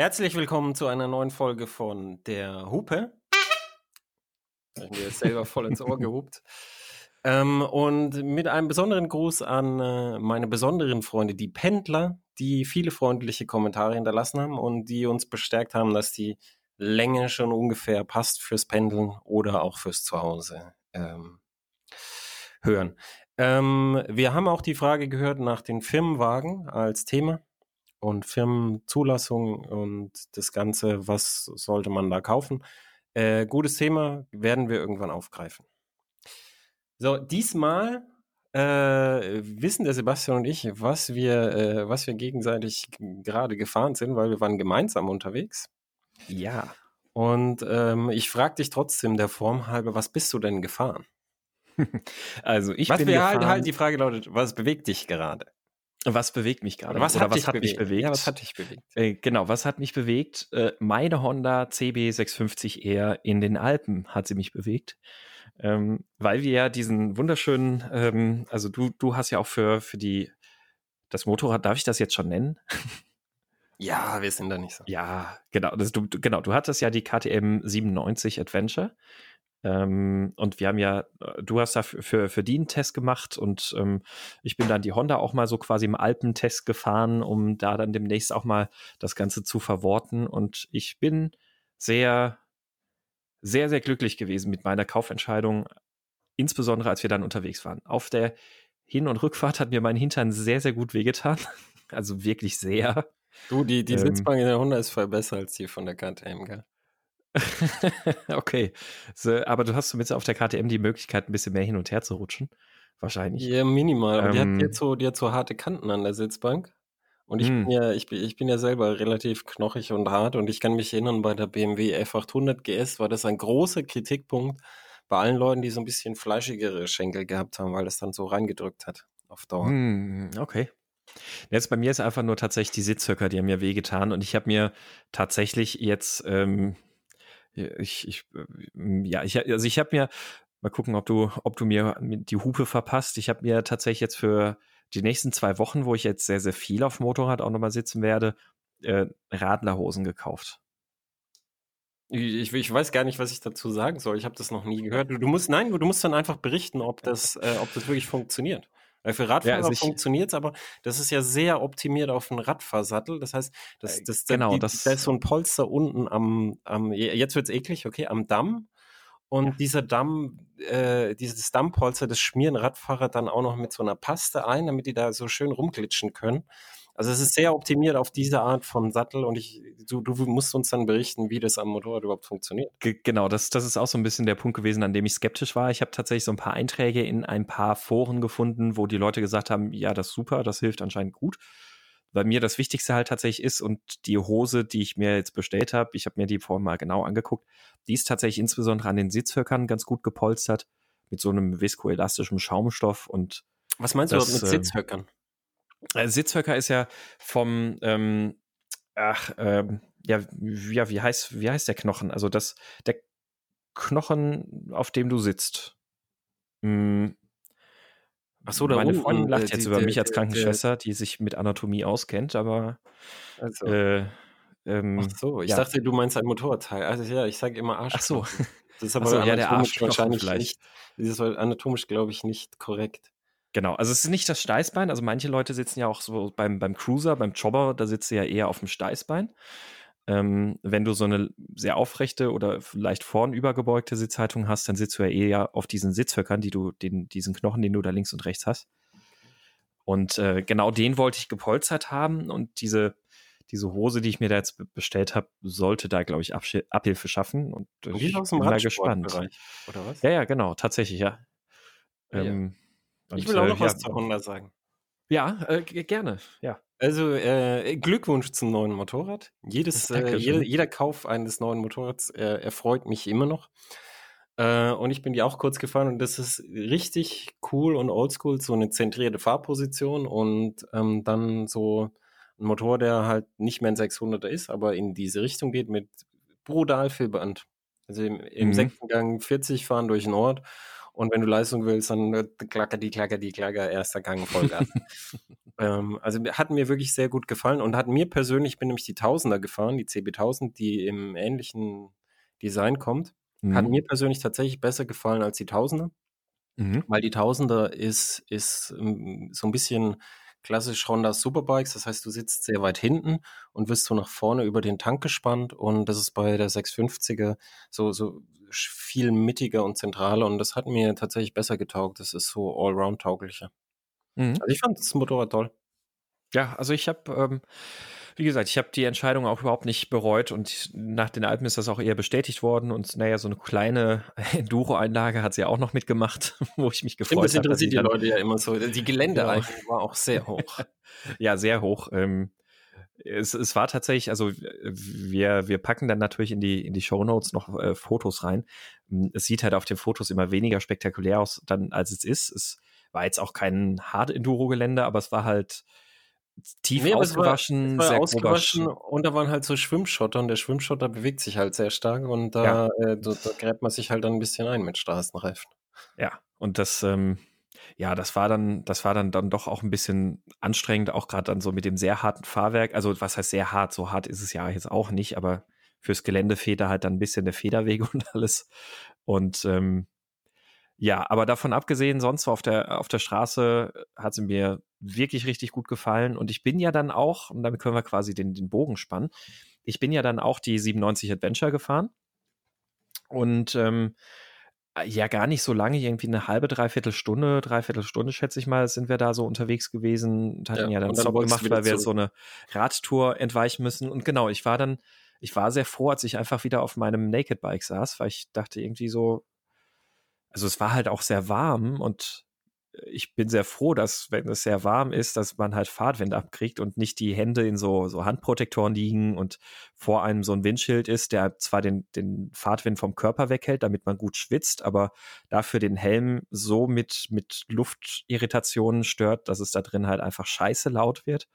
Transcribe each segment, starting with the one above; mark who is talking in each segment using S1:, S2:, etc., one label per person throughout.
S1: Herzlich willkommen zu einer neuen Folge von der Hupe. Ich habe mir jetzt selber voll ins Ohr gehupt. Ähm, und mit einem besonderen Gruß an äh, meine besonderen Freunde, die Pendler, die viele freundliche Kommentare hinterlassen haben und die uns bestärkt haben, dass die Länge schon ungefähr passt fürs Pendeln oder auch fürs Zuhause ähm, hören. Ähm, wir haben auch die Frage gehört nach den Firmenwagen als Thema und Firmenzulassung und das Ganze, was sollte man da kaufen. Äh, gutes Thema, werden wir irgendwann aufgreifen. So, diesmal äh, wissen der Sebastian und ich, was wir, äh, was wir gegenseitig gerade gefahren sind, weil wir waren gemeinsam unterwegs.
S2: Ja.
S1: Und ähm, ich frage dich trotzdem der Form halber, was bist du denn gefahren?
S2: also ich
S1: was
S2: bin
S1: wir halt,
S2: gefahren,
S1: halt die Frage lautet, was bewegt dich gerade?
S2: Was bewegt mich gerade?
S1: Was,
S2: Oder
S1: hat,
S2: was hat mich bewegt?
S1: Ja, was hat dich bewegt?
S2: Äh, genau, was hat mich bewegt? Äh, meine Honda CB650R in den Alpen hat sie mich bewegt. Ähm, weil wir ja diesen wunderschönen, ähm, also du, du hast ja auch für, für die, das Motorrad, darf ich das jetzt schon nennen?
S1: Ja, wir sind da nicht so.
S2: Ja, genau. Das, du, genau, du hattest ja die KTM 97 Adventure. Ähm, und wir haben ja, äh, du hast da für, für die einen Test gemacht und ähm, ich bin dann die Honda auch mal so quasi im Alpentest gefahren, um da dann demnächst auch mal das Ganze zu verworten. Und ich bin sehr, sehr, sehr glücklich gewesen mit meiner Kaufentscheidung, insbesondere als wir dann unterwegs waren. Auf der Hin- und Rückfahrt hat mir mein Hintern sehr, sehr gut wehgetan. Also wirklich sehr.
S1: Du, die, die
S2: Ähm.
S1: Sitzbank in der Honda ist voll besser als die von der KTM, gell?
S2: okay. So, aber du hast zumindest auf der KTM die Möglichkeit, ein bisschen mehr hin und her zu rutschen. Wahrscheinlich.
S1: Ja, minimal. Aber die,
S2: Ähm.
S1: hat jetzt so, die hat so harte Kanten an der Sitzbank. Und ich
S2: Hm.
S1: bin ja, ich bin, ich bin ja selber relativ knochig und hart und ich kann mich erinnern, bei der BMW F800 GS war das ein großer Kritikpunkt bei allen Leuten, die so ein bisschen fleischigere Schenkel gehabt haben, weil das dann so reingedrückt hat auf Dauer.
S2: Hm, okay. Jetzt bei mir ist einfach nur tatsächlich die Sitzhöcker, die haben mir wehgetan und ich habe mir tatsächlich jetzt, ähm, ich, ich, äh, ja, ich, also ich habe mir, mal gucken, ob du, ob du mir die Hupe verpasst. Ich habe mir tatsächlich jetzt für die nächsten zwei Wochen, wo ich jetzt sehr, sehr viel auf Motorrad auch nochmal sitzen werde, äh, Radlerhosen gekauft.
S1: Ich, ich weiß gar nicht, was ich dazu sagen soll. Ich habe das noch nie gehört. Du, du musst, nein, du musst dann einfach berichten, ob das, äh, ob das wirklich funktioniert. Weil für Radfahrer
S2: also ich-
S1: funktioniert es, aber das ist ja sehr optimiert auf einen Radfahrsattel. Das heißt, das,
S2: Äh,
S1: das,
S2: genau,
S1: die,
S2: das-
S1: da ist so ein Polster unten am, am jetzt wird's eklig, okay, am Damm. Und dieser Damm, äh, dieses Dammpolster, das schmieren Radfahrer dann auch noch mit so einer Paste ein, damit die da so schön rumglitschen können. Also es ist sehr optimiert auf diese Art von Sattel und ich, du, du musst uns dann berichten, wie das am Motorrad überhaupt funktioniert.
S2: Ge- Genau, das, das ist auch so ein bisschen der Punkt gewesen, an dem ich skeptisch war. Ich habe tatsächlich so ein paar Einträge in ein paar Foren gefunden, wo die Leute gesagt haben, ja, das ist super, das hilft anscheinend gut. Bei mir das Wichtigste halt tatsächlich ist und die Hose, die ich mir jetzt bestellt habe, ich habe mir die vorhin mal genau angeguckt, die ist tatsächlich insbesondere an den Sitzhöckern ganz gut gepolstert mit so einem viskoelastischen Schaumstoff und
S1: Was meinst
S2: Das,
S1: du mit
S2: ähm,
S1: Sitzhöckern?
S2: Äh, Sitzhöcker ist ja vom, ähm, ach, ähm, ja, wie- ja, wie heißt, wie heißt der Knochen? Also das, der Knochen, auf dem du sitzt. Hm,
S1: Ach so, da
S2: meine Freundin lacht
S1: äh,
S2: jetzt
S1: die-
S2: über mich als Krankenschwester, die sich mit Anatomie auskennt, aber
S1: Also,
S2: äh, ähm,
S1: ach so, ich
S2: ja.
S1: dachte, du meinst ein Motorradteil. Also ja, ich sage immer
S2: ach so.
S1: Das ist aber
S2: so, ja, der
S1: anatomisch
S2: Arschknochen
S1: wahrscheinlich
S2: vielleicht.
S1: nicht. Das ist anatomisch, glaube ich, nicht korrekt.
S2: Genau, also es ist nicht das Steißbein. Also manche Leute sitzen ja auch so beim, beim Cruiser, beim Chopper, da sitzt du ja eher auf dem Steißbein. Ähm, wenn du so eine sehr aufrechte oder leicht vorn übergebeugte Sitzhaltung hast, dann sitzt du ja eher auf diesen Sitzhöckern, die du, den, diesen Knochen, den du da links und rechts hast. Und äh, genau den wollte ich gepolstert haben und diese, diese Hose, die ich mir da jetzt be- bestellt habe, sollte da, glaube ich, Absch Abhilfe schaffen. Und
S1: Und
S2: ich bin mal gespannt.
S1: Oder was?
S2: Ja, ja, genau, tatsächlich, ja.
S1: Ja, ja.
S2: Ähm,
S1: ich
S2: und,
S1: will auch
S2: äh,
S1: noch was
S2: ja,
S1: zur Honda sagen.
S2: Ja, äh, gerne, ja.
S1: Also äh, Glückwunsch zum neuen Motorrad. Jedes, äh, jeder, jeder Kauf eines neuen Motorrads äh, erfreut mich immer noch. Äh, und ich bin die auch kurz gefahren und das ist richtig cool und oldschool, so eine zentrierte Fahrposition und ähm, dann so ein Motor, der halt nicht mehr ein 600er ist, aber in diese Richtung geht mit brutal viel Band. Also im, im
S2: Mhm.
S1: sechsten Gang 40 fahren durch den Ort Und wenn du Leistung willst, dann klacker die, klacker die, klacker, erster Gang Vollgas. ähm, also hat mir wirklich sehr gut gefallen und hat mir persönlich, ich bin nämlich die Tausender gefahren, die CB1000, die im ähnlichen Design kommt, mhm. hat mir persönlich tatsächlich besser gefallen als die Tausender. Mhm. Weil die Tausender ist, ist ähm, so ein bisschen klassisch Honda Superbikes. Das heißt, du sitzt sehr weit hinten und wirst so nach vorne über den Tank gespannt. Und das ist bei der 650er so, so viel mittiger und zentraler. Und das hat mir tatsächlich besser getaugt. Das ist so allround-tauglicher. Mhm. Also ich fand das Motorrad toll.
S2: Ja, also ich habe, ähm, wie gesagt, ich habe die Entscheidung auch überhaupt nicht bereut und nach den Alpen ist das auch eher bestätigt worden und naja, so eine kleine Enduro-Einlage hat sie ja auch noch mitgemacht, wo ich mich gefreut habe. Das
S1: interessiert die Leute ja immer so. Die Geländeeignung genau. war auch sehr hoch.
S2: ja, sehr hoch. Ähm, es, es war tatsächlich, also wir, wir packen dann natürlich in die, in die Show Notes noch äh, Fotos rein. Es sieht halt auf den Fotos immer weniger spektakulär aus, dann, als es ist. Es war jetzt auch kein Hard-Enduro-Gelände, aber es war halt tief nee, ausgewaschen,
S1: es war, es war sehr ausgewaschen und da waren halt so Schwimmschotter und der Schwimmschotter bewegt sich halt sehr stark und da, ja. äh, da, da, gräbt man sich halt dann ein bisschen ein mit Straßenreifen.
S2: Ja, und das, ähm, ja, das war dann, das war dann, dann doch auch ein bisschen anstrengend, auch gerade dann so mit dem sehr harten Fahrwerk. Also, was heißt sehr hart? So hart ist es ja jetzt auch nicht, aber fürs Gelände fehlt da halt dann ein bisschen der Federweg und alles. Und ähm, ja, aber davon abgesehen, sonst auf der, auf der Straße hat sie mir wirklich richtig gut gefallen. Und ich bin ja dann auch, und damit können wir quasi den, den Bogen spannen, ich bin ja dann auch die 97 Adventure gefahren. Und ähm, ja, gar nicht so lange, irgendwie eine halbe, dreiviertel Stunde, dreiviertel Stunde, schätze ich mal, sind wir da so unterwegs gewesen und hatten ja, ja dann, dann Stop gemacht, weil wir so eine Radtour entweichen müssen. Und genau, ich war dann, ich war sehr froh, als ich einfach wieder auf meinem Naked Bike saß, weil ich dachte irgendwie so, also es war halt auch sehr warm und ich bin sehr froh, dass, wenn es sehr warm ist, dass man halt Fahrtwind abkriegt und nicht die Hände in so, so Handprotektoren liegen und vor einem so ein Windschild ist, der zwar den, den Fahrtwind vom Körper weghält, damit man gut schwitzt, aber dafür den Helm so mit, mit Luftirritationen stört, dass es da drin halt einfach scheiße laut wird.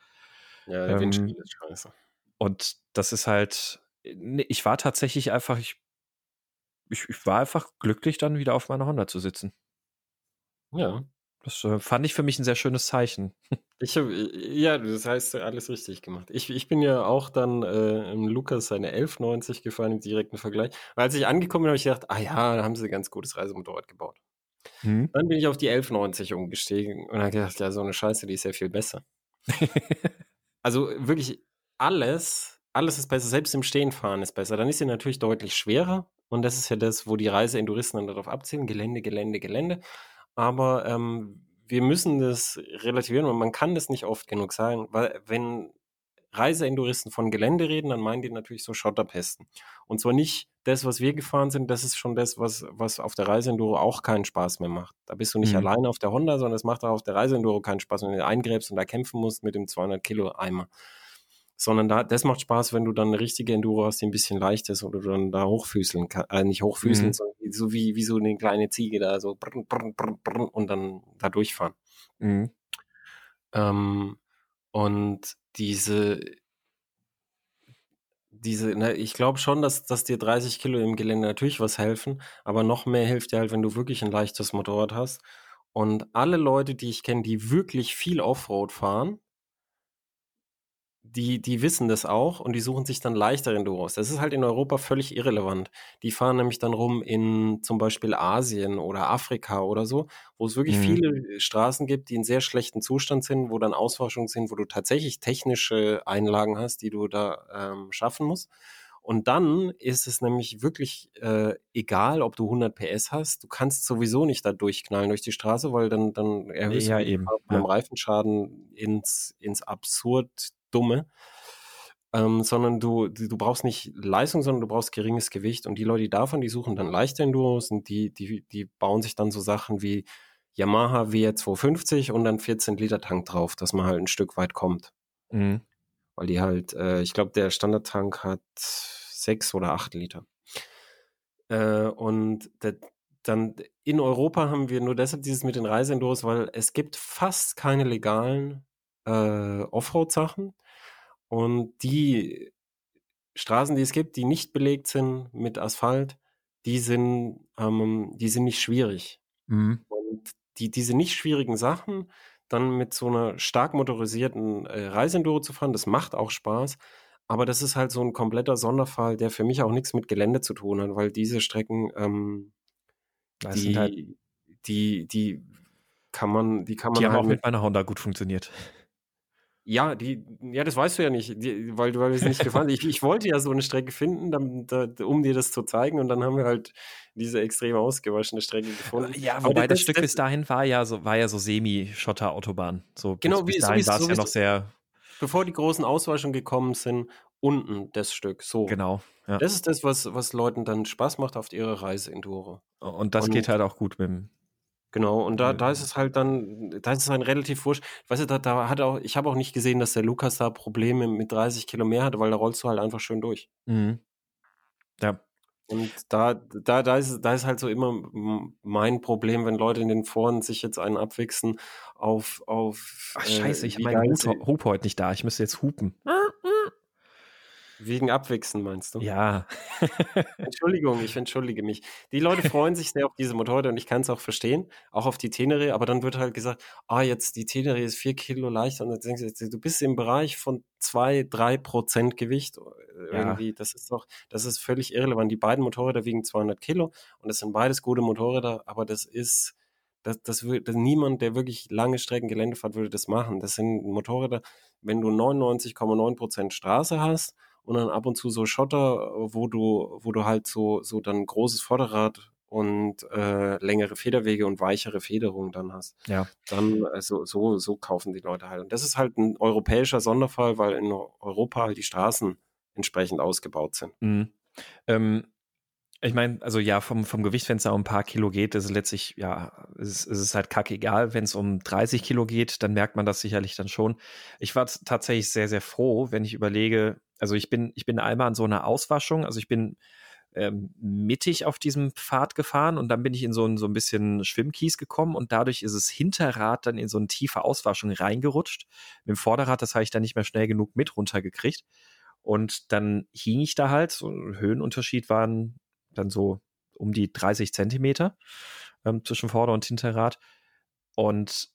S1: Ja, der ähm, Windschild ist scheiße.
S2: Und das ist halt, ich war tatsächlich einfach, ich ich, ich war einfach glücklich, dann wieder auf meiner Honda zu sitzen.
S1: Ja.
S2: Das äh, fand ich für mich ein sehr schönes Zeichen.
S1: Ich hab, ja, das heißt, alles richtig gemacht. Ich, ich bin ja auch dann äh, im Lukas seine 1190 gefahren im direkten Vergleich. Weil als ich angekommen bin, habe ich gedacht, ah ja, da haben sie ein ganz gutes Reisemotorrad gebaut. Hm. Dann bin ich auf die 1190 umgestiegen und habe gedacht, ja, so eine Scheiße, die ist ja viel besser. also wirklich alles, alles ist besser, selbst im Stehen fahren ist besser. Dann ist sie natürlich deutlich schwerer, und das ist ja das, wo die Reiseenduristen dann darauf abzielen: Gelände, Gelände, Gelände. Aber ähm, wir müssen das relativieren und man kann das nicht oft genug sagen, weil wenn Reiseenduristen von Gelände reden, dann meinen die natürlich so Schotterpesten. Und zwar nicht das, was wir gefahren sind, das ist schon das, was, was auf der Reiseenduro auch keinen Spaß mehr macht. Da bist du nicht mhm. alleine auf der Honda, sondern es macht auch auf der Reiseenduro keinen Spaß, wenn du eingräbst und da kämpfen musst mit dem 200 Kilo Eimer sondern da, das macht Spaß, wenn du dann eine richtige Enduro hast, die ein bisschen leicht ist oder du dann da hochfüßeln kannst, äh, nicht hochfüßeln, mhm. sondern so wie, wie so eine kleine Ziege da so brr, brr, brr, brr, und dann da durchfahren. Mhm. Ähm, und diese, diese, ne, ich glaube schon, dass, dass dir 30 Kilo im Gelände natürlich was helfen, aber noch mehr hilft dir halt, wenn du wirklich ein leichtes Motorrad hast. Und alle Leute, die ich kenne, die wirklich viel Offroad fahren, die, die wissen das auch und die suchen sich dann leichtere Enduros. Das ist halt in Europa völlig irrelevant. Die fahren nämlich dann rum in zum Beispiel Asien oder Afrika oder so, wo es wirklich mhm. viele Straßen gibt, die in sehr schlechten Zustand sind, wo dann Auswaschungen sind, wo du tatsächlich technische Einlagen hast, die du da ähm, schaffen musst. Und dann ist es nämlich wirklich äh, egal, ob du 100 PS hast. Du kannst sowieso nicht da durchknallen durch die Straße, weil dann, dann erhöhst
S2: ja,
S1: du
S2: eben.
S1: beim ja. Reifenschaden ins, ins absurd Dumme. Ähm, sondern du, du brauchst nicht Leistung, sondern du brauchst geringes Gewicht. Und die Leute, die davon, die suchen dann leichte Enduros und die, die, die bauen sich dann so Sachen wie Yamaha WR250 und dann 14 Liter Tank drauf, dass man halt ein Stück weit kommt. Mhm. Weil die halt, äh, ich glaube, der Standardtank hat sechs oder acht Liter. Äh, und der, dann in Europa haben wir nur deshalb dieses mit den Reiseenduros, weil es gibt fast keine legalen äh, Offroad-Sachen. Und die Straßen, die es gibt, die nicht belegt sind mit Asphalt, die sind, ähm, die sind nicht schwierig.
S2: Mhm.
S1: Und die, diese nicht schwierigen Sachen dann mit so einer stark motorisierten äh, Reiseenduro zu fahren, das macht auch Spaß. Aber das ist halt so ein kompletter Sonderfall, der für mich auch nichts mit Gelände zu tun hat, weil diese Strecken, ähm,
S2: Das halt,
S1: die, die, die kann man, die kann man
S2: die haben
S1: halt
S2: auch
S1: mit
S2: mit meiner Honda gut funktioniert.
S1: Ja, die, ja, das weißt du ja nicht, die, weil du weil es nicht gefahren ich, ich wollte ja so eine Strecke finden, dann, da, um dir das zu zeigen, und dann haben wir halt diese extrem ausgewaschene Strecke gefunden.
S2: Ja, wobei das,
S1: das-
S2: Stück
S1: das-
S2: bis dahin war ja so, war ja so Semi-Schotter-Autobahn. So
S1: Genau,
S2: bis,
S1: wie-
S2: bis
S1: so
S2: dahin
S1: wie-
S2: war es
S1: so
S2: ja noch sehr,
S1: Bevor die großen Auswaschungen gekommen sind, unten das Stück. So.
S2: genau. Ja.
S1: Das ist das, was, was Leuten dann Spaß macht auf ihrer Reise Enduro.
S2: Und das
S1: und-
S2: geht halt auch gut mit dem.
S1: Genau, und da, da ist es halt dann, da ist es ein relativ wurscht. Weißt du, da, da hat auch, ich habe auch nicht gesehen, dass der Lukas da Probleme mit 30 Kilo mehr hatte, weil da rollst du halt einfach schön durch.
S2: Mhm. Ja,
S1: Und da, da, da, ist, da ist halt so immer mein Problem, wenn Leute in den Foren sich jetzt einen abwichsen auf, auf
S2: Ach,
S1: äh,
S2: scheiße, ich habe meinen Hub heute nicht da. Ich müsste jetzt hupen.
S1: Wegen Abwichsen, meinst du?
S2: Ja.
S1: Entschuldigung, ich entschuldige mich. Die Leute freuen sich sehr auf diese Motorräder und ich kann es auch verstehen, auch auf die Tenere, aber dann wird halt gesagt, ah, jetzt die Tenere ist vier Kilo leichter und dann denkst du, du bist im Bereich von zwei, drei Prozent Gewicht äh,
S2: Ja.
S1: irgendwie. Das ist doch, das ist völlig irrelevant. Die beiden Motorräder wiegen 200 Kilo und das sind beides gute Motorräder, aber das ist, das, das würde niemand, der wirklich lange Strecken Gelände fährt, würde das machen. Das sind Motorräder, wenn du 99,9 Prozent Straße hast und dann ab und zu so Schotter, wo du, wo du halt so, so dann großes Vorderrad und äh, längere Federwege und weichere Federung dann hast.
S2: Ja.
S1: Dann äh, so, so, so kaufen die Leute halt. Und das ist halt ein europäischer Sonderfall, weil in Europa halt die Straßen entsprechend ausgebaut sind.
S2: Mhm. Ähm, ich meine, also ja, vom, vom Gewicht, wenn es da um ein paar Kilo geht, ist es letztlich, ja, es, es ist halt kackegal. Wenn es um 30 Kilo geht, dann merkt man das sicherlich dann schon. Ich war tatsächlich sehr, sehr froh, wenn ich überlege, also ich bin, ich bin einmal an so einer Auswaschung, also ich bin ähm, mittig auf diesem Pfad gefahren und dann bin ich in so ein, so ein bisschen Schwimmkies gekommen und dadurch ist das Hinterrad dann in so eine tiefe Auswaschung reingerutscht. Mit dem Vorderrad, das habe ich dann nicht mehr schnell genug mit runtergekriegt. Und dann hing ich da halt, so Höhenunterschied waren dann so um die 30 Zentimeter ähm, zwischen Vorder- und Hinterrad. Und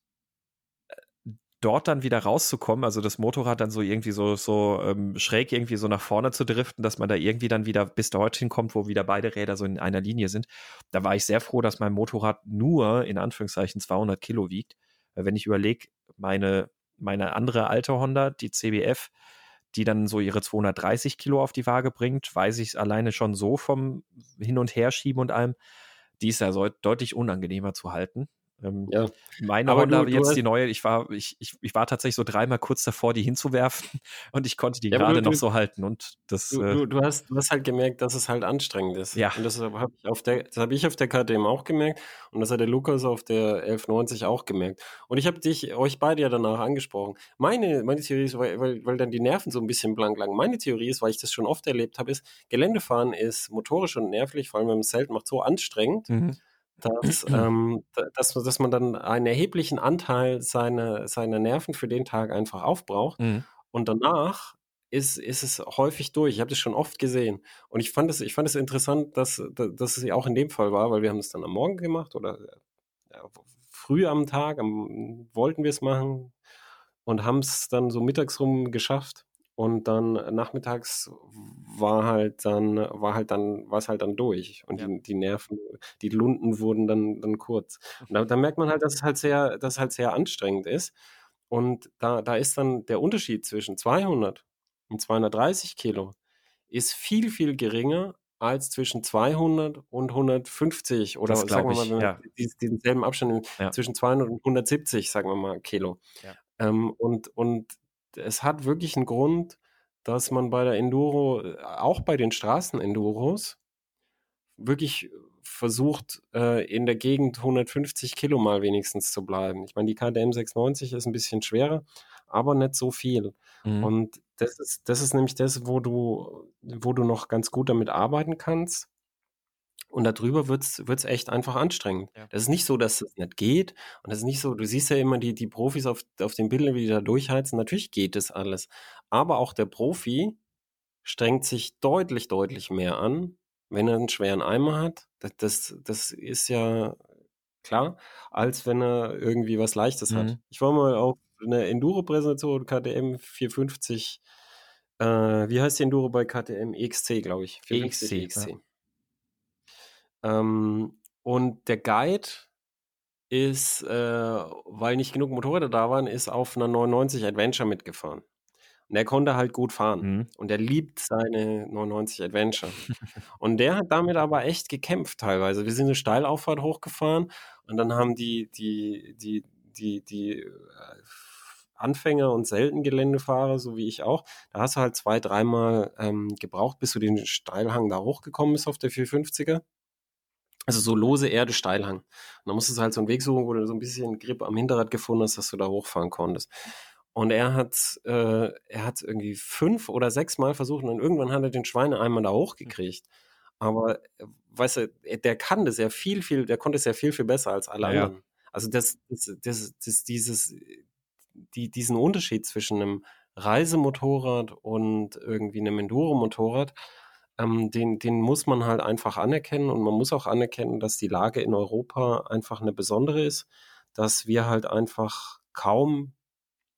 S2: dort dann wieder rauszukommen, also das Motorrad dann so irgendwie so, so ähm, schräg irgendwie so nach vorne zu driften, dass man da irgendwie dann wieder bis dorthin kommt, wo wieder beide Räder so in einer Linie sind. Da war ich sehr froh, dass mein Motorrad nur in Anführungszeichen 200 Kilo wiegt. Wenn ich überlege, meine, meine andere alte Honda, die CBF, die dann so ihre 230 Kilo auf die Waage bringt, weiß ich alleine schon so vom Hin- und Herschieben und allem, die ist ja so deutlich unangenehmer zu halten. Ähm,
S1: Ja.
S2: Meine
S1: Aber
S2: Honda
S1: du- du
S2: jetzt
S1: hast-
S2: die neue, ich war, ich, ich, ich war tatsächlich so dreimal kurz davor, die hinzuwerfen und ich konnte die
S1: Ja,
S2: gerade noch so halten und das,
S1: Du,
S2: äh,
S1: du, du, hast, du hast halt gemerkt, dass es halt anstrengend ist.
S2: Ja.
S1: Und das habe ich auf der, das habe ich auf der KTM auch gemerkt und das hat der Lukas auf der 1190 auch gemerkt. Und ich habe dich, euch beide ja danach angesprochen. Meine, meine Theorie ist, weil, weil, weil dann die Nerven so ein bisschen blank lagen. Meine Theorie ist, weil ich das schon oft erlebt habe, ist, Geländefahren ist motorisch und nervlich, vor allem wenn man es selten macht, so anstrengend,
S2: mhm.
S1: Dass, ähm, da- dass, dass man dann einen erheblichen Anteil seiner, seiner Nerven für den Tag einfach aufbraucht.
S2: Mhm.
S1: Und danach ist, ist es häufig durch. Ich habe das schon oft gesehen. Und ich fand es, ich fand es interessant, dass, dass es ja auch in dem Fall war, weil wir haben es dann am Morgen gemacht oder ja, früh am Tag, am, wollten wir es machen und haben es dann so mittags rum geschafft. Und dann nachmittags war halt dann, war halt dann, war es halt dann durch. Und
S2: Ja.
S1: die, die Nerven, die Lunden wurden dann, dann kurz. Und da, da merkt man halt, dass es halt sehr, dass es halt sehr anstrengend ist. Und da, da ist dann der Unterschied zwischen 200 und 230 Kilo ist viel, viel geringer als zwischen 200 und 150 oder
S2: Das
S1: sagen wir mal, wenn
S2: ja.
S1: dies- diesen selben Abstand
S2: Ja.
S1: zwischen 200 und 170, sagen wir mal, Kilo.
S2: Ja.
S1: Ähm, und, und es hat wirklich einen Grund, dass man bei der Enduro, äh, auch bei den Straßen-Enduros, wirklich versucht, äh, in der Gegend 150 Kilo mal wenigstens zu bleiben. Ich meine, die KTM 690 ist ein bisschen schwerer, aber nicht so viel.
S2: Mhm.
S1: Und das ist, das ist nämlich das, wo du, wo du noch ganz gut damit arbeiten kannst. Und darüber wird es echt einfach anstrengend.
S2: Ja.
S1: Das ist nicht so, dass es nicht geht. Und das ist nicht so, du siehst ja immer die, die Profis auf, auf den Bildern, wie die da durchheizen. Natürlich geht das alles. Aber auch der Profi strengt sich deutlich, deutlich mehr an, wenn er einen schweren Eimer hat. Das, das, das ist ja klar, als wenn er irgendwie was Leichtes hat.
S2: Mhm.
S1: Ich war mal auf einer Enduro-Präsentation, KTM 450, äh, wie heißt die Enduro bei KTM? EXC, glaube ich. 450
S2: EXC, ja.
S1: Ähm, und der Guide ist, äh, weil nicht genug Motorräder da waren, ist auf einer 99 Adventure mitgefahren. Und der konnte halt gut fahren.
S2: Mhm.
S1: Und der liebt seine 99 Adventure. und der hat damit aber echt gekämpft teilweise. Wir sind eine Steilauffahrt hochgefahren und dann haben die, die, die, die, die äh, Anfänger und Seltengeländefahrer, so wie ich auch, da hast du halt zwei, dreimal ähm, gebraucht, bis du den Steilhang da hochgekommen bist auf der 450er. Also so lose Erde, Steilhang. Und dann musstest du halt so einen Weg suchen, wo du so ein bisschen Grip am Hinterrad gefunden hast, dass du da hochfahren konntest. Und er hat, äh, er hat irgendwie fünf oder sechs Mal versucht und irgendwann hat er den Schweineeimer da hochgekriegt. Aber, weißt du, der kann das ja viel, viel, der konnte es ja viel, viel besser als alle
S2: Ja.
S1: anderen. Also das, das, das, das, dieses, die, diesen Unterschied zwischen einem Reisemotorrad und irgendwie einem Enduro-Motorrad, ähm, den, den muss man halt einfach anerkennen und man muss auch anerkennen, dass die Lage in Europa einfach eine besondere ist, dass wir halt einfach kaum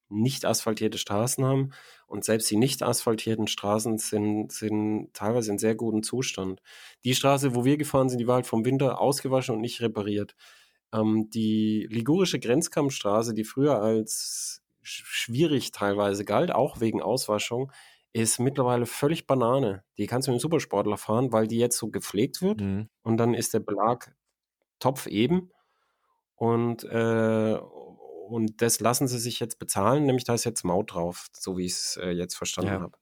S1: nicht asphaltierte Straßen haben und selbst die nicht asphaltierten Straßen sind, sind teilweise in sehr gutem Zustand. Die Straße, wo wir gefahren sind, die war halt vom Winter ausgewaschen und nicht repariert. Ähm, die ligurische Grenzkampfstraße, die früher als sch- schwierig teilweise galt, auch wegen Auswaschung, ist mittlerweile völlig Banane. Die kannst du mit einem Supersportler fahren, weil die jetzt so gepflegt wird
S2: Mhm.
S1: und dann ist der Belag topfeben und, äh, und das lassen sie sich jetzt bezahlen, nämlich da ist jetzt Maut drauf, so wie ich es äh, jetzt verstanden
S2: Ja.
S1: habe.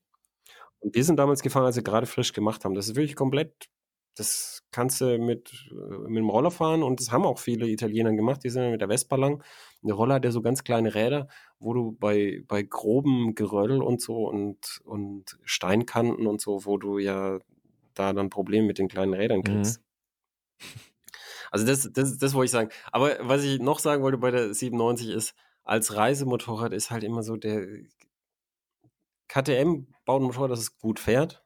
S1: Und wir sind damals gefahren, als sie gerade frisch gemacht haben. Das ist wirklich komplett, das kannst du mit, äh, mit dem Roller fahren und das haben auch viele Italiener gemacht, die sind ja mit der Vespa lang. Der Roller hat ja so ganz kleine Räder, wo du bei, bei grobem Geröll und so und, und Steinkanten und so, wo du ja da dann Probleme mit den kleinen Rädern kriegst. Also das, das, das wollte ich sagen. Aber was ich noch sagen wollte bei der 97 ist, als Reisemotorrad ist halt immer so der KTM baut ein Motorrad, das es gut fährt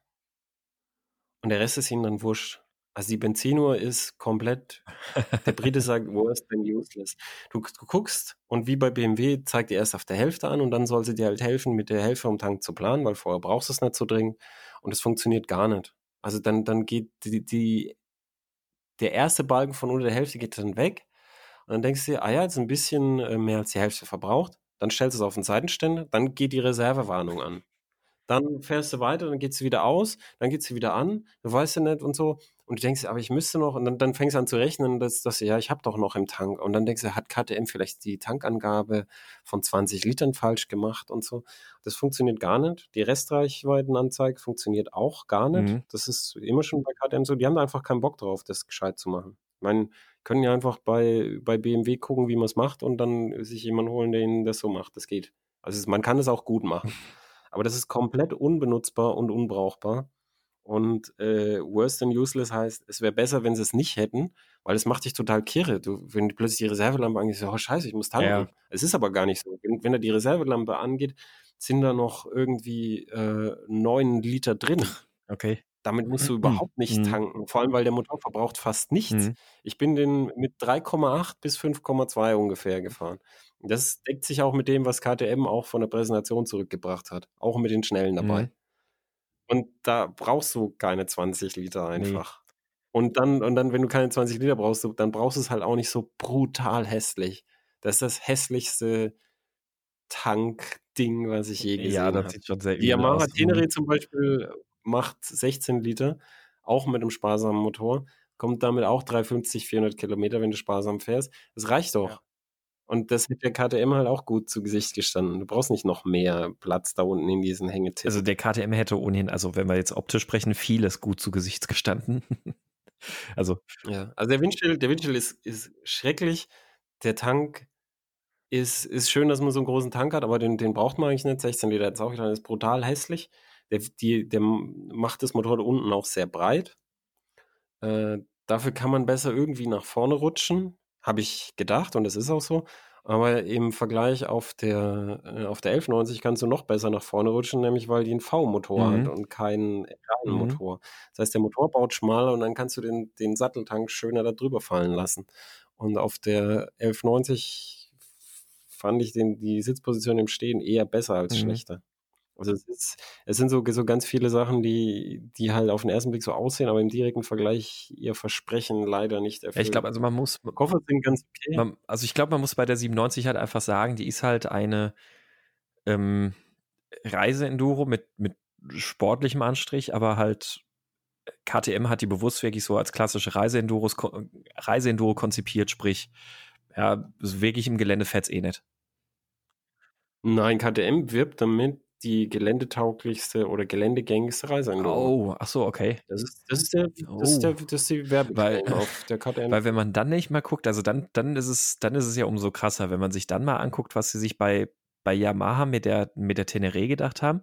S1: und der Rest ist ihnen dann wurscht. Also die Benzinuhr ist komplett, der Brite sagt, worse than useless. Du, guckst und wie bei BMW zeigt die erst auf der Hälfte an und dann soll sie dir halt helfen, mit der Hälfte vom Tank zu planen, weil vorher brauchst du es nicht so dringend und es funktioniert gar nicht. Also dann, dann geht die, die, der erste Balken von unter der Hälfte geht dann weg und dann denkst du dir, ah ja, jetzt ein bisschen äh, mehr als die Hälfte verbraucht. Dann stellst du es auf den Seitenständer, dann geht die Reservewarnung an. Dann fährst du weiter, dann geht sie wieder aus, dann geht sie wieder an, du weißt ja nicht und so. Und du denkst, aber ich müsste noch, und dann, dann fängst du an zu rechnen, dass, dass ja, ich habe doch noch im Tank. Und dann denkst du, hat KTM vielleicht die Tankangabe von 20 Litern falsch gemacht und so. Das funktioniert gar nicht. Die Restreichweitenanzeige funktioniert auch gar nicht.
S2: Mhm.
S1: Das ist immer schon bei KTM so. Die haben da einfach keinen Bock drauf, das gescheit zu machen. Ich meine, können ja einfach bei, bei BMW gucken, wie man es macht und dann sich jemanden holen, der ihnen das so macht. Das geht. Also man kann es auch gut machen. Aber das ist komplett unbenutzbar und unbrauchbar. Und äh, worse than useless heißt, es wäre besser, wenn sie es nicht hätten, weil es macht dich total kirre. Du, wenn du plötzlich die Reservelampe angehst, oh scheiße, ich muss tanken.
S2: Ja.
S1: Es ist aber gar nicht so. Wenn, wenn er die Reservelampe angeht, sind da noch irgendwie äh, neun Liter drin.
S2: Okay.
S1: Damit musst du überhaupt nicht
S2: Mhm.
S1: tanken. Vor allem, weil der Motor verbraucht fast nichts.
S2: Mhm.
S1: Ich bin den mit 3,8 bis 5,2 ungefähr gefahren. Das deckt sich auch mit dem, was KTM auch von der Präsentation zurückgebracht hat. Auch mit den Schnellen dabei.
S2: Mhm.
S1: Und da brauchst du keine 20 Liter
S2: Nee.
S1: einfach. Und dann, und dann, wenn du keine 20 Liter brauchst, dann brauchst du es halt auch nicht so brutal hässlich. Das ist das hässlichste Tankding, was ich je gesehen
S2: Ja, das
S1: habe.
S2: sieht schon sehr
S1: Die Yamaha
S2: aus.
S1: Tenere zum Beispiel macht 16 Liter, auch mit einem sparsamen Motor, kommt damit auch 350, 400 Kilometer, wenn du sparsam fährst. Das reicht doch.
S2: Ja.
S1: Und das hätte der KTM halt auch gut zu Gesicht gestanden. Du brauchst nicht noch mehr Platz da unten in diesen Hängetippen.
S2: Also der KTM hätte ohnehin, also wenn wir jetzt optisch sprechen, vieles gut zu Gesicht gestanden. also
S1: Ja, also der Windschild, der Windschild ist, ist schrecklich. Der Tank ist, ist schön, dass man so einen großen Tank hat, aber den, den braucht man eigentlich nicht. 16 Liter jetzt auch wieder, ist brutal hässlich. Der, die, der macht das Motorrad unten auch sehr breit. Äh, dafür kann man besser irgendwie nach vorne rutschen, habe ich gedacht und das ist auch so. Aber im Vergleich auf der, äh, auf der 1190 kannst du noch besser nach vorne rutschen, nämlich weil die einen V-Motor
S2: Mhm.
S1: hat und keinen
S2: Mhm.
S1: Motor. Das heißt, der Motor baut schmaler und dann kannst du den, den Satteltank schöner da drüber fallen lassen. Und auf der 1190 fand ich den, die Sitzposition im Stehen eher besser als mhm. schlechter. Also es, ist, es sind so, so ganz viele Sachen, die, die halt auf den ersten Blick so aussehen, aber im direkten Vergleich ihr Versprechen leider nicht
S2: erfüllen. Ich glaube, also man muss.
S1: Koffer sind ganz okay.
S2: Man, also ich glaube, man muss bei der 97 halt einfach sagen, die ist halt eine ähm, Reiseenduro mit, mit sportlichem Anstrich, aber halt KTM hat die bewusst wirklich so als klassische Reiseenduro, Reiseenduro konzipiert, sprich, ja, wirklich im Gelände fährt es eh nicht.
S1: Nein, KTM wirbt damit, die geländetauglichste oder geländegängigste Reiseenduro.
S2: Oh, ach so, okay.
S1: Das ist, das ist, der, oh. das ist, der, das ist die Werbung auf der KTM.
S2: Weil wenn man dann nicht mal guckt, also dann, dann ist es, dann ist es ja umso krasser, wenn man sich dann mal anguckt, was sie sich bei, bei Yamaha mit der, mit der Teneré gedacht haben.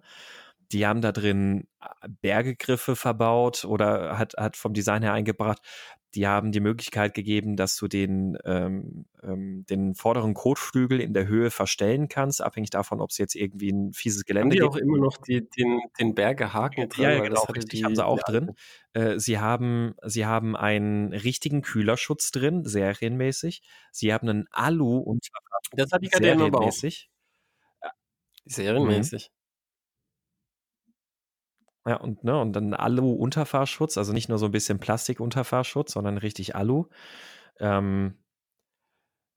S2: Die haben da drin äh, Bergegriffe verbaut oder hat, hat vom Design her eingebracht. Die haben die Möglichkeit gegeben, dass du den, ähm, ähm, den vorderen Kotflügel in der Höhe verstellen kannst, abhängig davon, ob es jetzt irgendwie ein fieses Gelände
S1: gibt. Haben die auch immer noch die, den, den Bergehaken
S2: drin? Ja, genau, richtig, die, haben sie auch drin. Äh, sie, haben, sie haben einen richtigen Kühlerschutz drin, serienmäßig. Sie haben einen Alu und
S1: das hat die serienmäßig. Serienmäßig.
S2: Ja, und, ne, und dann Alu-Unterfahrschutz, also nicht nur so ein bisschen Plastik-Unterfahrschutz, sondern richtig Alu. Ähm,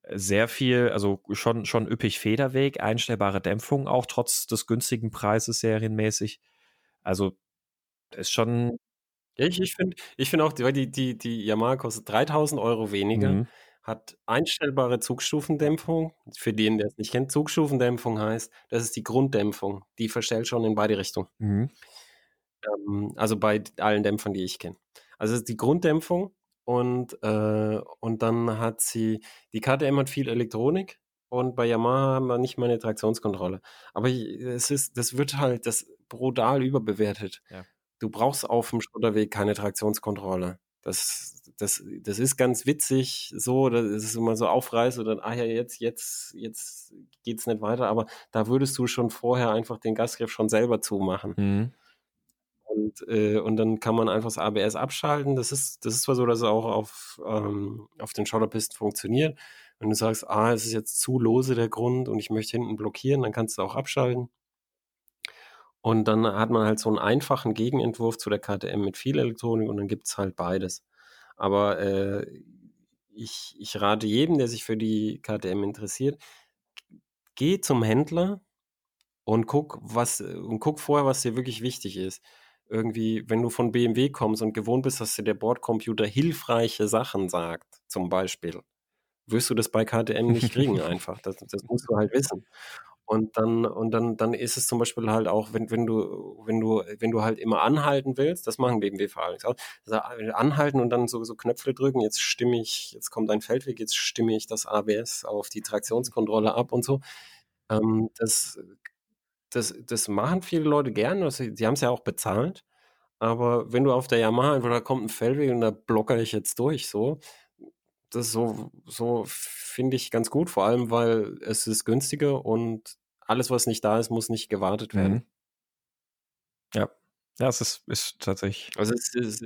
S2: sehr viel, also schon, schon üppig Federweg, einstellbare Dämpfung auch trotz des günstigen Preises serienmäßig. Also ist schon.
S1: Ich, ich finde ich find auch, weil die, die, die Yamaha kostet 3000 Euro weniger, mhm. hat einstellbare Zugstufendämpfung. Für den, der es nicht kennt, Zugstufendämpfung heißt, das ist die Grunddämpfung. Die verstellt schon in beide Richtungen. Mhm. Ähm, also bei allen Dämpfern, die ich kenne. Also die Grunddämpfung und, äh, und dann hat sie, die KTM hat viel Elektronik und bei Yamaha haben wir nicht mal eine Traktionskontrolle. Aber ich, es ist, das wird halt das brutal überbewertet. Ja. Du brauchst auf dem Schotterweg keine Traktionskontrolle. Das, das, das ist ganz witzig, so, das ist immer so aufreißt oder, ah ja, jetzt, jetzt, jetzt geht's nicht weiter, aber da würdest du schon vorher einfach den Gasgriff schon selber zumachen. Mhm. Und, äh, und dann kann man einfach das ABS abschalten. Das ist, das ist zwar so, dass es auch auf, ähm, auf den Schotterpisten funktioniert. Wenn du sagst, ah, es ist jetzt zu lose der Grund und ich möchte hinten blockieren, dann kannst du auch abschalten. Und dann hat man halt so einen einfachen Gegenentwurf zu der KTM mit viel Elektronik und dann gibt es halt beides. Aber äh, ich, ich rate jedem, der sich für die KTM interessiert, geh zum Händler und guck, was, und guck vorher, was dir wirklich wichtig ist irgendwie, wenn du von BMW kommst und gewohnt bist, dass dir der Bordcomputer hilfreiche Sachen sagt, zum Beispiel, wirst du das bei KTM nicht kriegen einfach. Das, das musst du halt wissen. Und dann, und dann, dann ist es zum Beispiel halt auch, wenn, wenn du, wenn du, wenn du halt immer anhalten willst, das machen BMW-Fahrer nichts aus. Also anhalten und dann so, so Knöpfe drücken, jetzt stimme ich, jetzt kommt ein Feldweg, jetzt stimme ich das ABS auf die Traktionskontrolle ab und so. Ähm, das das, das machen viele Leute gerne, sie, sie haben es ja auch bezahlt. Aber wenn du auf der Yamaha einfach, da kommt ein Feldweg und da blocker ich jetzt durch, so, das so, so finde ich ganz gut, vor allem, weil es ist günstiger und alles, was nicht da ist, muss nicht gewartet werden. Mhm.
S2: Ja. Ja, es ist, ist tatsächlich.
S1: Also es ist,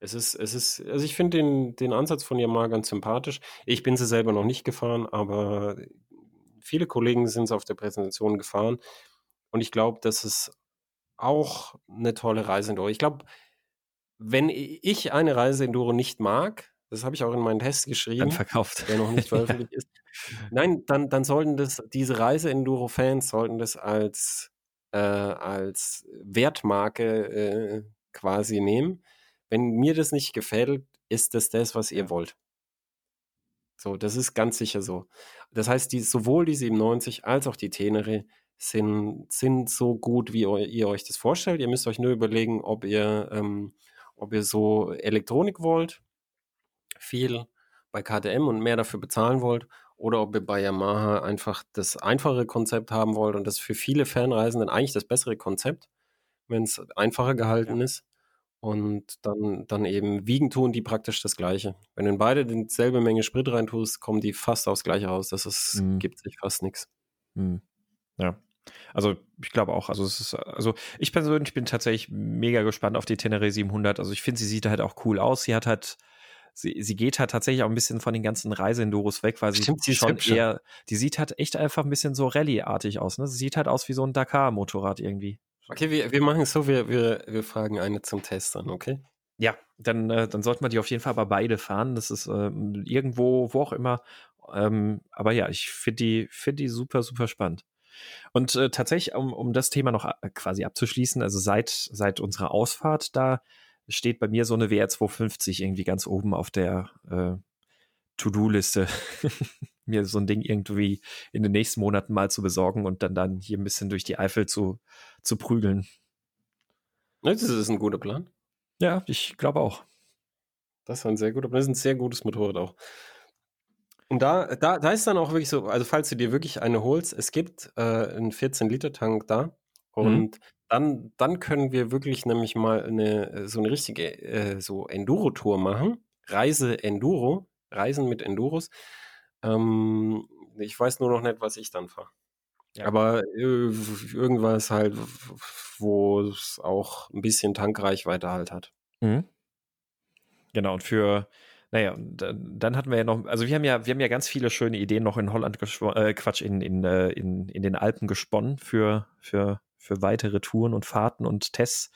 S1: es ist, es ist, also ich finde den, den Ansatz von Yamaha ganz sympathisch. Ich bin sie selber noch nicht gefahren, aber viele Kollegen sind es auf der Präsentation gefahren. Und ich glaube, das ist auch eine tolle Reiseenduro. Ich glaube, wenn ich eine Reiseenduro nicht mag, das habe ich auch in meinen Test geschrieben, dann
S2: verkauft.
S1: der noch nicht veröffentlicht ist. Nein, dann, dann sollten das, diese Reiseenduro-Fans sollten das als, äh, als Wertmarke äh, quasi nehmen. Wenn mir das nicht gefällt, ist das das, was ihr wollt. So, das ist ganz sicher so. Das heißt, die, sowohl die 97 als auch die Tenere sind, sind so gut, wie ihr euch das vorstellt. Ihr müsst euch nur überlegen, ob ihr, ähm, ob ihr so Elektronik wollt, viel bei KTM und mehr dafür bezahlen wollt, oder ob ihr bei Yamaha einfach das einfache Konzept haben wollt und das für viele Fernreisenden eigentlich das bessere Konzept, wenn es einfacher gehalten ja. ist. Und dann, dann eben wiegen tun die praktisch das Gleiche. Wenn du in beide dieselbe Menge Sprit reintust, kommen die fast aufs Gleiche raus. Das ist, mhm. gibt sich fast nichts.
S2: Mhm. Ja. Also ich glaube auch, also es ist, also ich persönlich bin tatsächlich mega gespannt auf die Tenere 700. Also ich finde, sie sieht halt auch cool aus. Sie hat halt, sie, sie geht halt tatsächlich auch ein bisschen von den ganzen Reiseenduros weg, weil
S1: Stimmt,
S2: sie
S1: sie
S2: schon
S1: hübscher.
S2: eher, die sieht halt echt einfach ein bisschen so Rallye-artig aus. Ne? Sie sieht halt aus wie so ein Dakar-Motorrad irgendwie.
S1: Okay, wir, wir machen es so, wir, wir, wir fragen eine zum Test an, okay?
S2: Ja, dann, äh, dann sollte man die auf jeden Fall aber beide fahren. Das ist ähm, irgendwo, wo auch immer. Ähm, aber ja, ich finde die, find die super, super spannend. Und äh, tatsächlich, um, um das Thema noch äh, quasi abzuschließen, also seit, seit unserer Ausfahrt da steht bei mir so eine WR 250 irgendwie ganz oben auf der äh, To-Do-Liste, mir so ein Ding irgendwie in den nächsten Monaten mal zu besorgen und dann, dann hier ein bisschen durch die Eifel zu, zu prügeln.
S1: Das ist ein guter Plan.
S2: Ja, ich glaube auch.
S1: Das ist ein sehr guter Plan. Das ist ein sehr gutes Motorrad auch. Und da, da, da ist dann auch wirklich so, also falls du dir wirklich eine holst, es gibt äh, einen 14-Liter-Tank da und dann, dann können wir wirklich nämlich mal eine, so eine richtige äh, so Enduro-Tour machen. Reise Enduro, Reisen mit Enduros. Ähm, ich weiß nur noch nicht, was ich dann fahre.
S2: Ja.
S1: Aber äh, irgendwas halt, wo es auch ein bisschen Tankreichweite halt hat.
S2: Mhm. Genau, und für, naja, dann, hatten wir ja noch, also wir haben ja, wir haben ja ganz viele schöne Ideen noch in Holland, äh, Quatsch, in, in, äh, in, in den Alpen gesponnen für, für, für weitere Touren und Fahrten und Tests.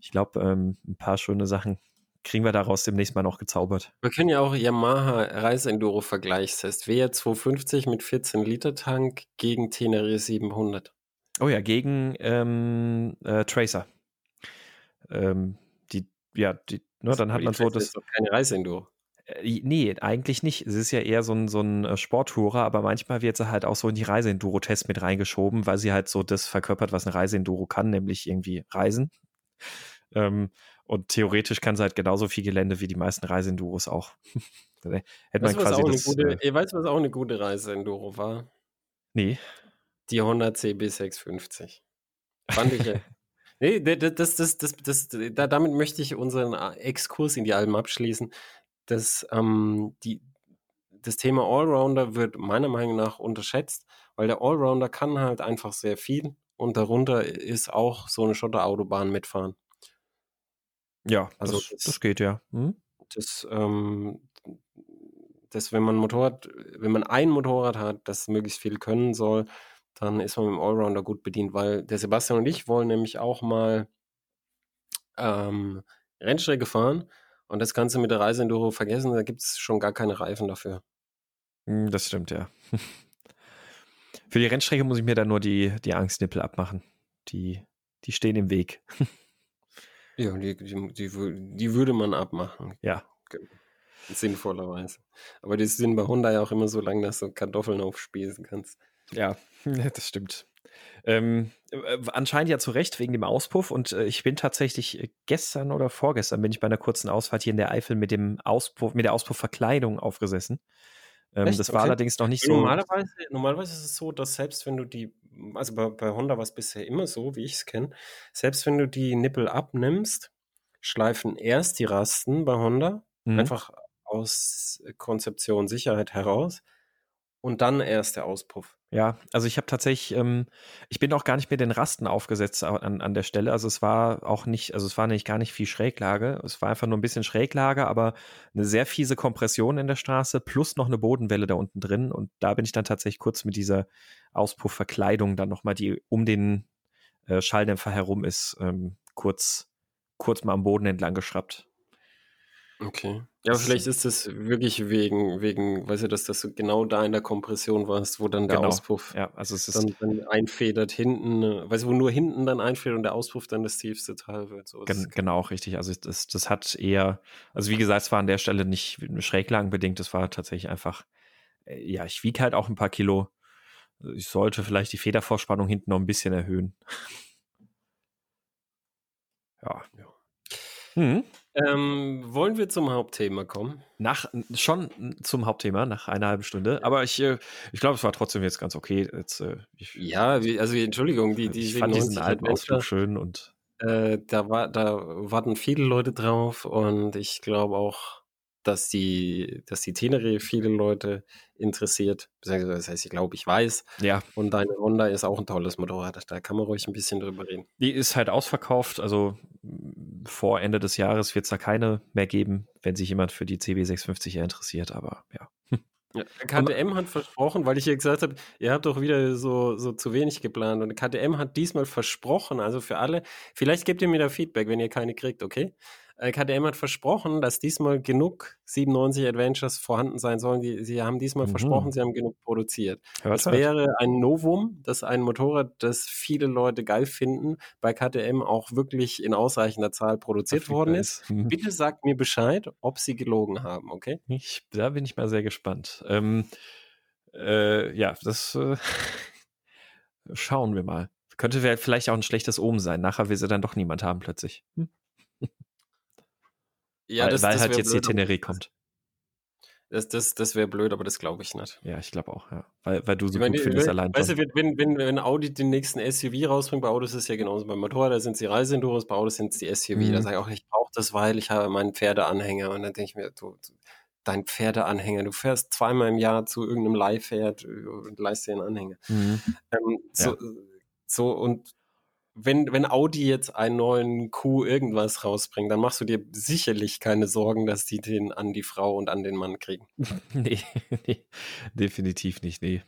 S2: Ich glaube, ähm, ein paar schöne Sachen kriegen wir daraus demnächst mal noch gezaubert.
S1: Wir können ja auch Yamaha Reise-Enduro-Vergleichstest. WR 250 mit 14 Liter Tank gegen Tenere 700.
S2: Oh ja, gegen ähm, äh, Tracer. Ähm, die, ja, die, ne, dann hat man so das.
S1: ist doch keine Reise-Enduro.
S2: Äh, nee, eigentlich nicht. Es ist ja eher so ein, so ein äh, Sporttourer, aber manchmal wird sie halt auch so in die Reise-Enduro-Tests mit reingeschoben, weil sie halt so das verkörpert, was eine Reise-Enduro kann, nämlich irgendwie reisen. Ähm, und theoretisch kann sie halt genauso viel Gelände wie die meisten Reise-Enduros auch. Hätte man
S1: Weißt
S2: quasi
S1: auch eine
S2: das.
S1: gute,
S2: äh,
S1: ihr weißt, was auch eine gute Reise-Enduro war?
S2: nee.
S1: Die Honda CB650. Fand ich. Nee, das, das, das, das, das, da, damit möchte ich unseren äh, Exkurs in die Alben abschließen. Das, ähm, die, das Thema Allrounder wird meiner Meinung nach unterschätzt, weil der Allrounder kann halt einfach sehr viel und darunter ist auch so eine Schotterautobahn mitfahren.
S2: Ja,
S1: Also
S2: das,
S1: das-
S2: das geht ja. Hm?
S1: Das, ähm, das, wenn man ein Motorrad, wenn man ein Motorrad hat, das möglichst viel können soll, dann ist man mit dem Allrounder gut bedient, weil der Sebastian und ich wollen nämlich auch mal ähm, Rennstrecke fahren und das Ganze mit der Reise-Enduro vergessen, da gibt es schon gar keine Reifen dafür.
S2: Hm, Das stimmt, ja. Für die Rennstrecke muss ich mir dann nur die, die Angstnippel abmachen. Die, die stehen im Weg.
S1: Ja, die, die, die, die würde man abmachen,
S2: Ja.
S1: sinnvollerweise. Aber die sind bei Honda ja auch immer so lang, dass du Kartoffeln aufspießen kannst.
S2: Ja, das stimmt. Ähm, äh, anscheinend ja zu Recht wegen dem Auspuff und äh, ich bin tatsächlich äh, gestern oder vorgestern bin ich bei einer kurzen Ausfahrt hier in der Eifel mit dem Auspuff, mit der Auspuffverkleidung aufgesessen. Ähm, das war
S1: Okay.
S2: allerdings noch nicht so.
S1: Normalerweise, normalerweise ist es so, dass selbst wenn du die, also bei, bei Honda war es bisher immer so, wie ich es kenne, selbst wenn du die Nippel abnimmst, schleifen erst die Rasten bei Honda,
S2: Mhm.
S1: einfach aus Konzeption Sicherheit heraus und dann erst der Auspuff.
S2: Ja, also ich habe tatsächlich, ähm, ich bin auch gar nicht mit den Rasten aufgesetzt au- an, an der Stelle. Also es war auch nicht, also es war nicht gar nicht viel Schräglage. Es war einfach nur ein bisschen Schräglage, aber eine sehr fiese Kompression in der Straße plus noch eine Bodenwelle da unten drin. Und da bin ich dann tatsächlich kurz mit dieser Auspuffverkleidung dann nochmal, die um den äh, Schalldämpfer herum ist, ähm, kurz, kurz mal am Boden entlang geschraubt.
S1: Okay. Ja, aber
S2: Das-
S1: vielleicht ist es wirklich wegen, wegen, weißt du, dass, du genau da in der Kompression warst, wo dann der
S2: Genau.
S1: Auspuff
S2: Ja, also es ist
S1: dann, dann einfedert hinten, äh, weißt du, wo nur hinten dann einfedert und der Auspuff dann das tiefste Teil wird. So, das
S2: Gen genau, richtig. Also das, das hat eher, also wie gesagt, es war an der Stelle nicht schräglagenbedingt, es war tatsächlich einfach, äh, ja, ich wiege halt auch ein paar Kilo. Ich sollte vielleicht die Federvorspannung hinten noch ein bisschen erhöhen. Ja.
S1: Ja.
S2: Hm.
S1: Ähm, wollen wir zum Hauptthema kommen?
S2: Nach, schon zum Hauptthema, nach einer halben Stunde. Aber ich, äh, ich glaube, es war trotzdem jetzt ganz okay. Jetzt, äh, ich,
S1: Ja, wie, also Entschuldigung, die, die
S2: ich fand diesen
S1: 97
S2: alten Ausflug schön und
S1: äh, da, war, da warten viele Leute drauf und ich glaube auch, dass die, dass die Tenere viele Leute interessiert. Beziehungsweise, Das heißt, ich glaube, ich weiß.
S2: ja,
S1: Und deine Honda ist auch ein tolles Motorrad. Da kann man ruhig ein bisschen drüber reden.
S2: Die ist halt ausverkauft. Also, vor Ende des Jahres wird es da keine mehr geben, wenn sich jemand für die CB650 interessiert, aber ja.
S1: Ja, KTM hat versprochen, weil ich ja gesagt habe, ihr habt doch wieder so, so zu wenig geplant. Und KTM hat diesmal versprochen, also für alle, vielleicht gebt ihr mir da Feedback, wenn ihr keine kriegt, okay? Äh, KTM hat versprochen, dass diesmal genug 97 Adventures vorhanden sein sollen. Die, sie haben diesmal mhm. versprochen, sie haben genug produziert. Hört das wäre ein Novum, dass ein Motorrad, das viele Leute geil finden, bei KTM auch wirklich in ausreichender Zahl produziert worden ist. Mhm. Bitte sagt mir Bescheid, ob sie gelogen haben, okay?
S2: Ich, da bin ich mal sehr gespannt. Ähm, äh, ja, das äh, schauen wir mal. Könnte vielleicht auch ein schlechtes Omen sein. Nachher will sie dann doch niemand haben plötzlich. Hm? Ja, weil, das, weil das halt jetzt blöd, die Teneré kommt.
S1: Das, das, das wäre blöd, aber das glaube ich nicht.
S2: Ja, ich glaube auch, ja. Weil, weil du so ich meine, gut findest
S1: allein. Weißt du, wenn, wenn, wenn Audi den nächsten SUV rausbringt, bei Autos ist es ja genauso. Beim Motorrad, da sind es die Reiseenduros, bei Autos sind es die SUV. Mhm. Da sage ich auch, ich brauche das, weil ich habe meinen Pferdeanhänger. Und dann denke ich mir, du, dein Pferdeanhänger, du fährst zweimal im Jahr zu irgendeinem Leihpferd und leistest dir einen Anhänger. Mhm. Ähm, so, ja. so, und wenn, wenn Audi jetzt einen neuen Q irgendwas rausbringt, dann machst du dir sicherlich keine Sorgen, dass die den an die Frau und an den Mann kriegen.
S2: nee, nee definitiv nicht, nee.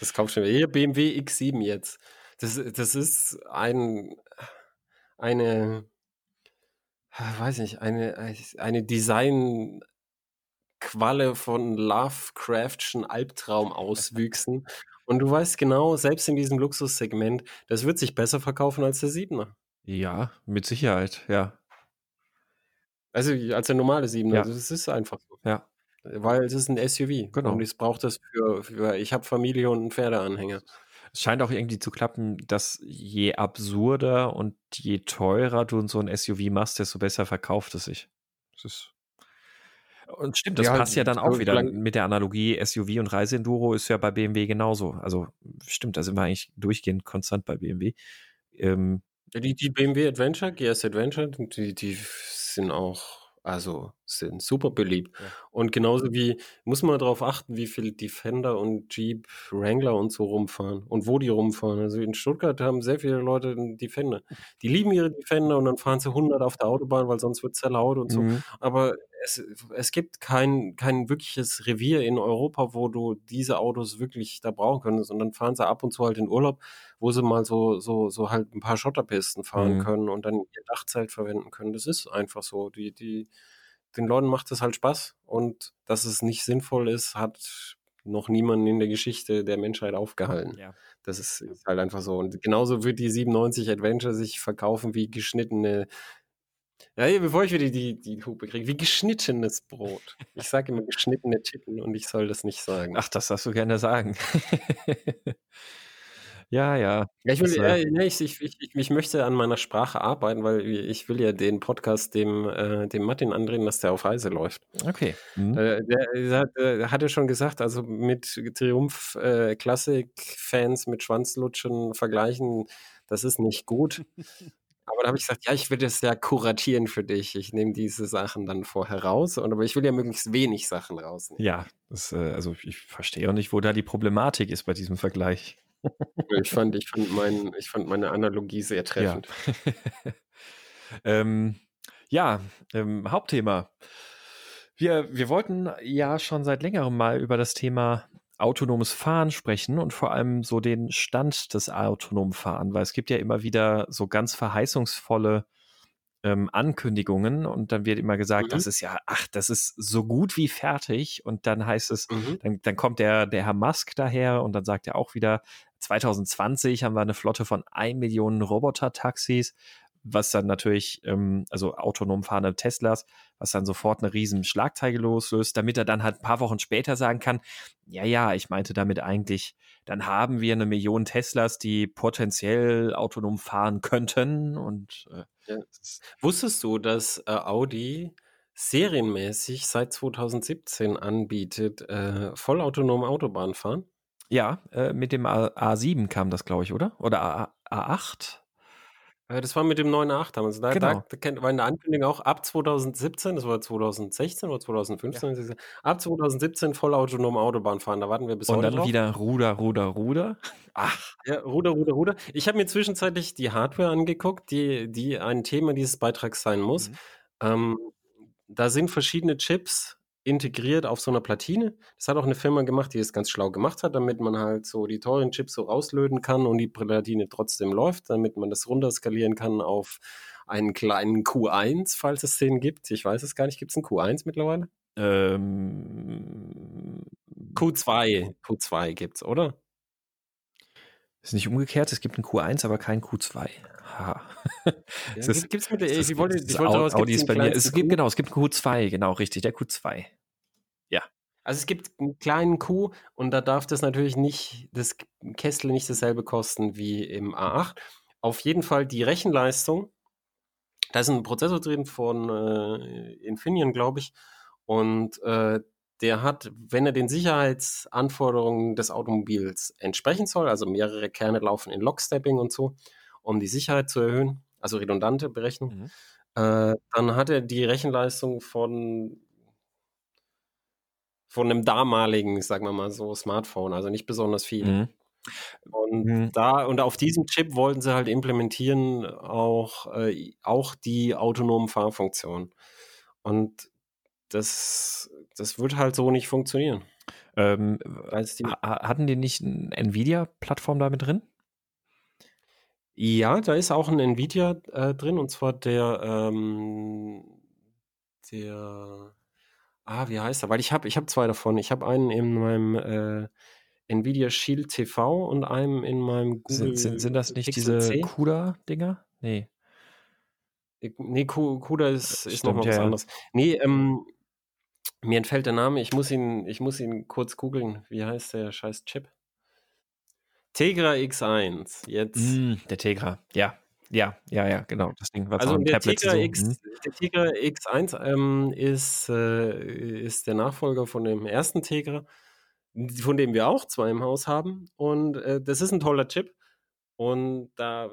S1: Das kaufst du hier BMW X7 jetzt. Das, das ist ein, eine, weiß nicht, eine, eine Design, Qualle von Lovecraftschen Albtraumauswüchsen. Und du weißt genau, selbst in diesem Luxussegment, das wird sich besser verkaufen als der Siebener.
S2: Ja, mit Sicherheit, ja.
S1: Also als der normale Siebener. Ja. Das ist einfach so.
S2: Ja.
S1: Weil es ist ein SUV. Genau. Und ich brauche das für, für ich habe Familie und einen Pferdeanhänger.
S2: Es scheint auch irgendwie zu klappen, dass je absurder und je teurer du so ein SUV machst, desto besser verkauft es sich. Das ist und stimmt, das ja, passt ja dann auch wieder mit der Analogie SUV und Reiseenduro ist ja bei BMW genauso. Also stimmt, da sind wir eigentlich durchgehend konstant bei BMW.
S1: Ähm, die, die BMW Adventure, GS Adventure, die, die sind auch also sind super beliebt. Ja. Und genauso wie, muss man darauf achten, wie viel Defender und Jeep Wrangler und so rumfahren und wo die rumfahren. Also in Stuttgart haben sehr viele Leute einen Defender. Die lieben ihre Defender und dann fahren sie 100 auf der Autobahn, weil sonst wird es sehr laut und so. Mhm. Aber es, es gibt kein, kein wirkliches Revier in Europa, wo du diese Autos wirklich da brauchen könntest. Und dann fahren sie ab und zu halt in Urlaub, wo sie mal so, so, so halt ein paar Schotterpisten fahren mhm. können und dann ihr Dachzelt verwenden können. Das ist einfach so. Die, die, den Leuten macht es halt Spaß und dass es nicht sinnvoll ist, hat noch niemanden in der Geschichte der Menschheit aufgehalten. Ja. Das ist, ist, halt einfach so. Und genauso wird die 97 Adventure sich verkaufen wie geschnittene ja, bevor ich wieder die, die Hupe kriege, wie geschnittenes Brot. Ich sage immer geschnittene Titten und ich soll das nicht sagen.
S2: Ach, das darfst du gerne sagen. ja, ja.
S1: Ja, ich, will, äh, ja, ich, ich, ich, ich, möchte an meiner Sprache arbeiten, weil ich will ja den Podcast dem, äh, dem Martin andrehen, dass der auf Reise läuft.
S2: Okay. Mhm.
S1: Äh, der, der, hat ja schon gesagt, also mit Triumph äh, mit Schwanzlutschen vergleichen, das ist nicht gut. Aber da habe ich gesagt, ja, ich will das ja kuratieren für dich. Ich nehme diese Sachen dann vorher raus, und, aber ich will ja möglichst wenig Sachen rausnehmen.
S2: Ja, das, äh, also ich verstehe auch nicht, wo da die Problematik ist bei diesem Vergleich.
S1: Ich, fand, ich, fand mein, ich fand meine Analogie sehr treffend.
S2: Ja, ähm, ja ähm, Hauptthema. Wir, wir wollten ja schon seit längerem mal über das Thema autonomes Fahren sprechen und vor allem so den Stand des autonomen Fahren, weil es gibt ja immer wieder so ganz verheißungsvolle ähm, Ankündigungen und dann wird immer gesagt, mhm. das ist ja, ach, das ist so gut wie fertig und dann heißt es, mhm. dann, dann kommt der, der Herr Musk daher und dann sagt er auch wieder, 2020 haben wir eine Flotte von 1 Million Roboter-Taxis was dann natürlich, ähm, also autonom fahrende Teslas, was dann sofort eine riesen Schlagzeile loslöst, damit er dann halt ein paar Wochen später sagen kann, ja, ja, ich meinte damit eigentlich, dann haben wir eine Million Teslas, die potenziell autonom fahren könnten und äh,
S1: ja. Wusstest du, dass äh, Audi serienmäßig seit 2017 anbietet, äh, vollautonom Autobahnfahren?
S2: Ja, äh, mit dem A A7 kam das, glaube ich, oder? Oder A A8?
S1: Äh, das war mit dem 9.8 damals. Da,
S2: Genau.
S1: da kennt- war in der Ankündigung auch ab 2017, das war 2016 oder 2015, ab 2017 vollautonom Autobahn fahren. Da warten wir bis
S2: Und
S1: heute
S2: dann
S1: drauf.
S2: wieder Ruder, Ruder, Ruder.
S1: Ach, ja, Ruder, Ruder, Ruder. Ich habe mir zwischenzeitlich die Hardware angeguckt, die, die ein Thema dieses Beitrags sein muss.
S2: Mhm.
S1: Ähm, da sind verschiedene Chips integriert auf so einer Platine. Das hat auch eine Firma gemacht, die es ganz schlau gemacht hat, damit man halt so die teuren Chips so rauslöten kann und die Platine trotzdem läuft, damit man das runterskalieren kann auf einen kleinen Q1, falls es den gibt. Ich weiß es gar nicht. Gibt es einen Q1 mittlerweile?
S2: Ähm,
S1: Q2. Q2 gibt's, oder?
S2: ist nicht umgekehrt, es gibt einen Q1, aber keinen Q2. Ha.
S1: Ja,
S2: Es
S1: gibt- gibt's mit der,
S2: Es
S1: ich wollte,
S2: es
S1: ich wollte daraus,
S2: Audi ist bei mir. Es gibt, genau, es gibt einen Q2, genau, richtig, der Q2.
S1: Also es gibt einen kleinen Q und da darf das natürlich nicht, das Kessel nicht dasselbe kosten wie im A8. Auf jeden Fall die Rechenleistung, da ist ein Prozessor drin von äh, Infineon, glaube ich, und äh, der hat, wenn er den Sicherheitsanforderungen des Automobils entsprechen soll, also mehrere Kerne laufen in Lockstepping und so, um die Sicherheit zu erhöhen, also redundante Berechnung,
S2: Mhm.
S1: äh, dann hat er die Rechenleistung von von einem damaligen, sagen wir mal so, Smartphone, also nicht besonders viel.
S2: Mhm.
S1: Und
S2: Mhm.
S1: da und auf diesem Chip wollten sie halt implementieren auch, äh, auch die autonomen Fahrfunktionen. Und das, das wird halt so nicht funktionieren.
S2: Ähm,
S1: die,
S2: ha- hatten die nicht eine Nvidia-Plattform da mit drin?
S1: ja, da ist auch ein Nvidia äh, drin und zwar der, ähm, der, ah, wie heißt er? Weil ich habe ich hab zwei davon. Ich habe einen in meinem äh, Nvidia Shield TV und einen in meinem Google
S2: Sind, sind, sind das nicht
S1: Pixel
S2: diese. CUDA-Dinger? Nee.
S1: Nee, Kuda ist, ist
S2: Stimmt,
S1: nochmal was
S2: ja.
S1: anderes. Nee, ähm, mir entfällt der Name. Ich muss ihn, ich muss ihn kurz googeln. Wie heißt der scheiß Chip? Tegra X1. Jetzt.
S2: Mm, der Tegra. Ja, ja, ja, ja, genau. Das Ding war
S1: Also
S2: ein
S1: der
S2: so.
S1: X,
S2: Mhm.
S1: der Tegra X1 ähm, ist, äh, ist der Nachfolger von dem ersten Tegra, von dem wir auch zwei im Haus haben. Und äh, das ist ein toller Chip. Und da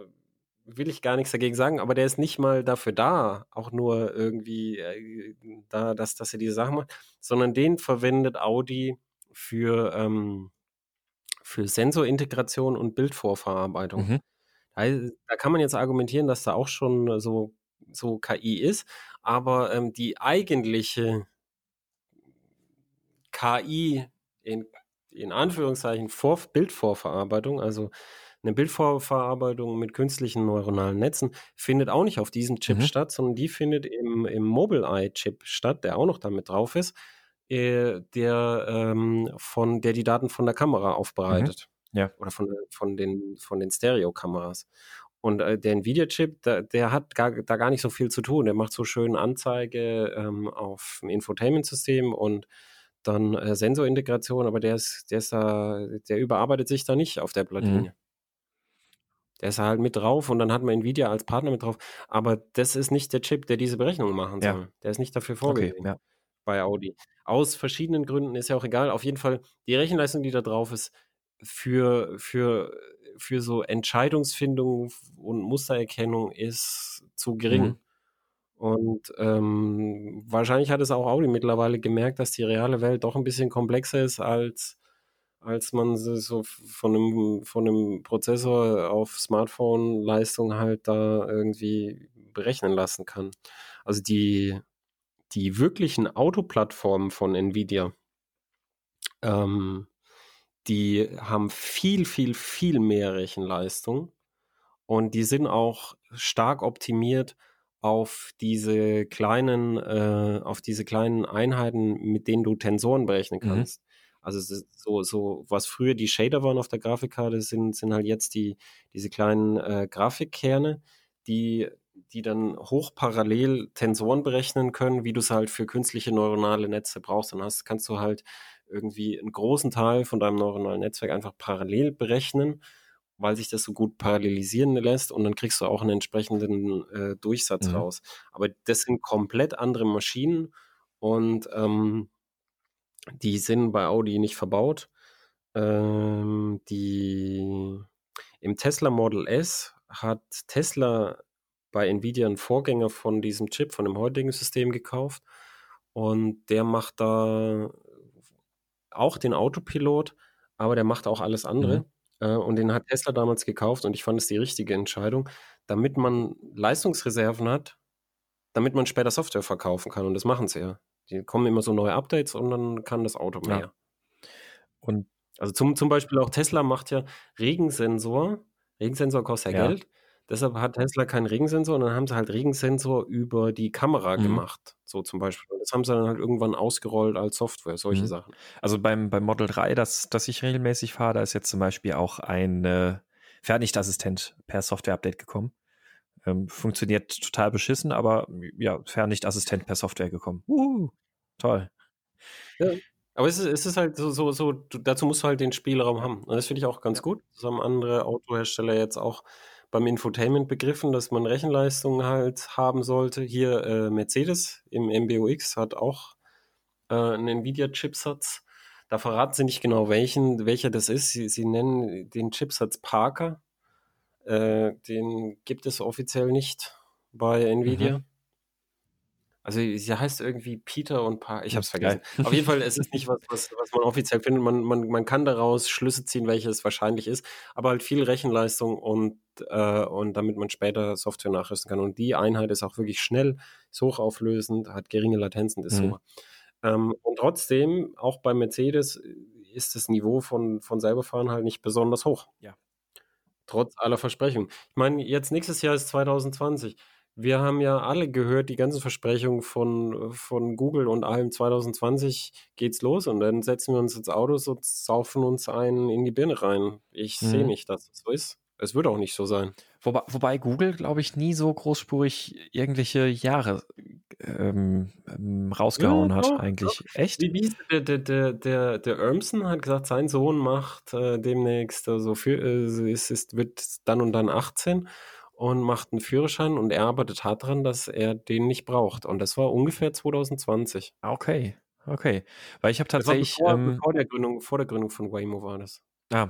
S1: will ich gar nichts dagegen sagen, aber der ist nicht mal dafür da, auch nur irgendwie äh, da, dass, dass er diese Sachen macht, sondern den verwendet Audi für, ähm, für Sensorintegration und Bildvorverarbeitung.
S2: Mhm.
S1: Da, kann man jetzt argumentieren, dass da auch schon so, so KI ist, aber ähm, die eigentliche KI in, in Anführungszeichen Vor Bildvorverarbeitung, also eine Bildvorverarbeitung mit künstlichen neuronalen Netzen, findet auch nicht auf diesem Chip
S2: Mhm.
S1: statt, sondern die findet im, im Mobileye-Chip statt, der auch noch damit drauf ist, äh, der, ähm, von, der die Daten von der Kamera aufbereitet.
S2: Ja.
S1: Oder von, von den, von den Stereokameras. Und äh, der Nvidia-Chip, der, der hat gar, da gar nicht so viel zu tun. Der macht so schön Anzeige ähm, auf dem Infotainment-System und dann äh, Sensorintegration, aber der ist, der ist da, der überarbeitet sich da nicht auf der Platine.
S2: Mhm.
S1: Der ist halt mit drauf und dann hat man Nvidia als Partner mit drauf. Aber das ist nicht der Chip, der diese Berechnungen machen
S2: Ja.
S1: soll. Der ist nicht dafür
S2: Okay,
S1: vorgesehen
S2: ja.
S1: bei Audi. Aus verschiedenen Gründen ist ja auch egal. Auf jeden Fall, die Rechenleistung, die da drauf ist, für, für, für so Entscheidungsfindung und Mustererkennung ist zu gering.
S2: Mhm.
S1: Und ähm, wahrscheinlich hat es auch Audi mittlerweile gemerkt, dass die reale Welt doch ein bisschen komplexer ist, als, als man sie so von einem, von einem Prozessor auf Smartphone-Leistung halt da irgendwie berechnen lassen kann. Also die, die wirklichen Autoplattformen von Nvidia, ähm, die haben viel, viel, viel mehr Rechenleistung und die sind auch stark optimiert auf diese kleinen, äh, auf diese kleinen Einheiten, mit denen du Tensoren berechnen
S2: Mhm.
S1: kannst. Also es ist so, so, was früher die Shader waren auf der Grafikkarte, sind, sind halt jetzt die, diese kleinen äh, Grafikkerne, die, die dann hochparallel Tensoren berechnen können, wie du es halt für künstliche neuronale Netze brauchst. Dann hast, kannst du halt irgendwie einen großen Teil von deinem neuronalen Netzwerk einfach parallel berechnen, weil sich das so gut parallelisieren lässt und dann kriegst du auch einen entsprechenden äh, Durchsatz
S2: Mhm.
S1: raus. Aber das sind komplett andere Maschinen und ähm, die sind bei Audi nicht verbaut. Ähm, die im Tesla Model S hat Tesla bei Nvidia einen Vorgänger von diesem Chip, von dem heutigen System gekauft. Und der macht da auch den Autopilot, aber der macht auch alles andere. Mhm. Äh, und den hat Tesla damals gekauft und ich fand es die richtige Entscheidung, damit man Leistungsreserven hat, damit man später Software verkaufen kann. Und das machen sie ja. Die kommen immer so neue Updates und dann kann das Auto mehr. Ja. Und also zum, zum Beispiel auch Tesla macht ja Regensensor. Regensensor kostet ja, ja. Geld. Deshalb hat Tesla keinen Regensensor und dann haben sie halt Regensensor über die Kamera mhm. gemacht. So zum Beispiel. Das haben sie dann halt irgendwann ausgerollt als Software, solche mhm. Sachen.
S2: Also beim, beim Model 3, das, das ich regelmäßig fahre, da ist jetzt zum Beispiel auch ein äh, Fernlichtassistent per Software-Update gekommen. Ähm, funktioniert total beschissen, aber ja, Fernlichtassistent per Software gekommen. Uh, toll.
S1: Ja. Aber es ist, es ist halt so, so, so, dazu musst du halt den Spielraum haben. Und das finde ich auch ganz gut. Das haben andere Autohersteller jetzt auch beim Infotainment begriffen, dass man Rechenleistung halt haben sollte. Hier äh, Mercedes im MBUX hat auch äh, einen Nvidia-Chipsatz. Da verraten sie nicht genau, welchen, welcher das ist. Sie, sie nennen den Chipsatz Parker. Äh, den gibt es offiziell nicht bei Nvidia. Mhm. Also sie heißt irgendwie Peter und Pa. Ich habe es vergessen. Auf jeden Fall, es ist nicht was, was, was man offiziell findet. Man, man, man kann daraus Schlüsse ziehen, welches wahrscheinlich ist, aber halt viel Rechenleistung und, äh, und damit man später Software nachrüsten kann. Und die Einheit ist auch wirklich schnell, ist hochauflösend, hat geringe Latenzen, ist mhm. so. Ähm, und trotzdem, auch bei Mercedes ist das Niveau von, von selberfahren halt nicht besonders hoch.
S2: Ja.
S1: Trotz aller Versprechungen. Ich meine, jetzt nächstes Jahr ist 2020 wir haben ja alle gehört, die ganzen Versprechungen von, von Google und allem 2020 geht's los und dann setzen wir uns ins Auto und saufen uns einen in die Birne rein. Ich mhm. sehe nicht, dass es so ist. Es wird auch nicht so sein.
S2: Wobei, wobei Google, glaube ich, nie so großspurig irgendwelche Jahre ähm, ähm rausgehauen ja, hat, ja, eigentlich. Ja. Echt?
S1: Wie, der, der, der, der, Irmson hat gesagt, sein Sohn macht äh, demnächst, also für, äh, es ist, wird dann und dann 18 und macht einen Führerschein und er arbeitet hart daran, dass er den nicht braucht. Und das war ungefähr 2020.
S2: Ah, okay, okay. Weil ich habe tatsächlich.
S1: Bevor, ähm, bevor, der Gründung, vor der Gründung von Waymo war das.
S2: Ah,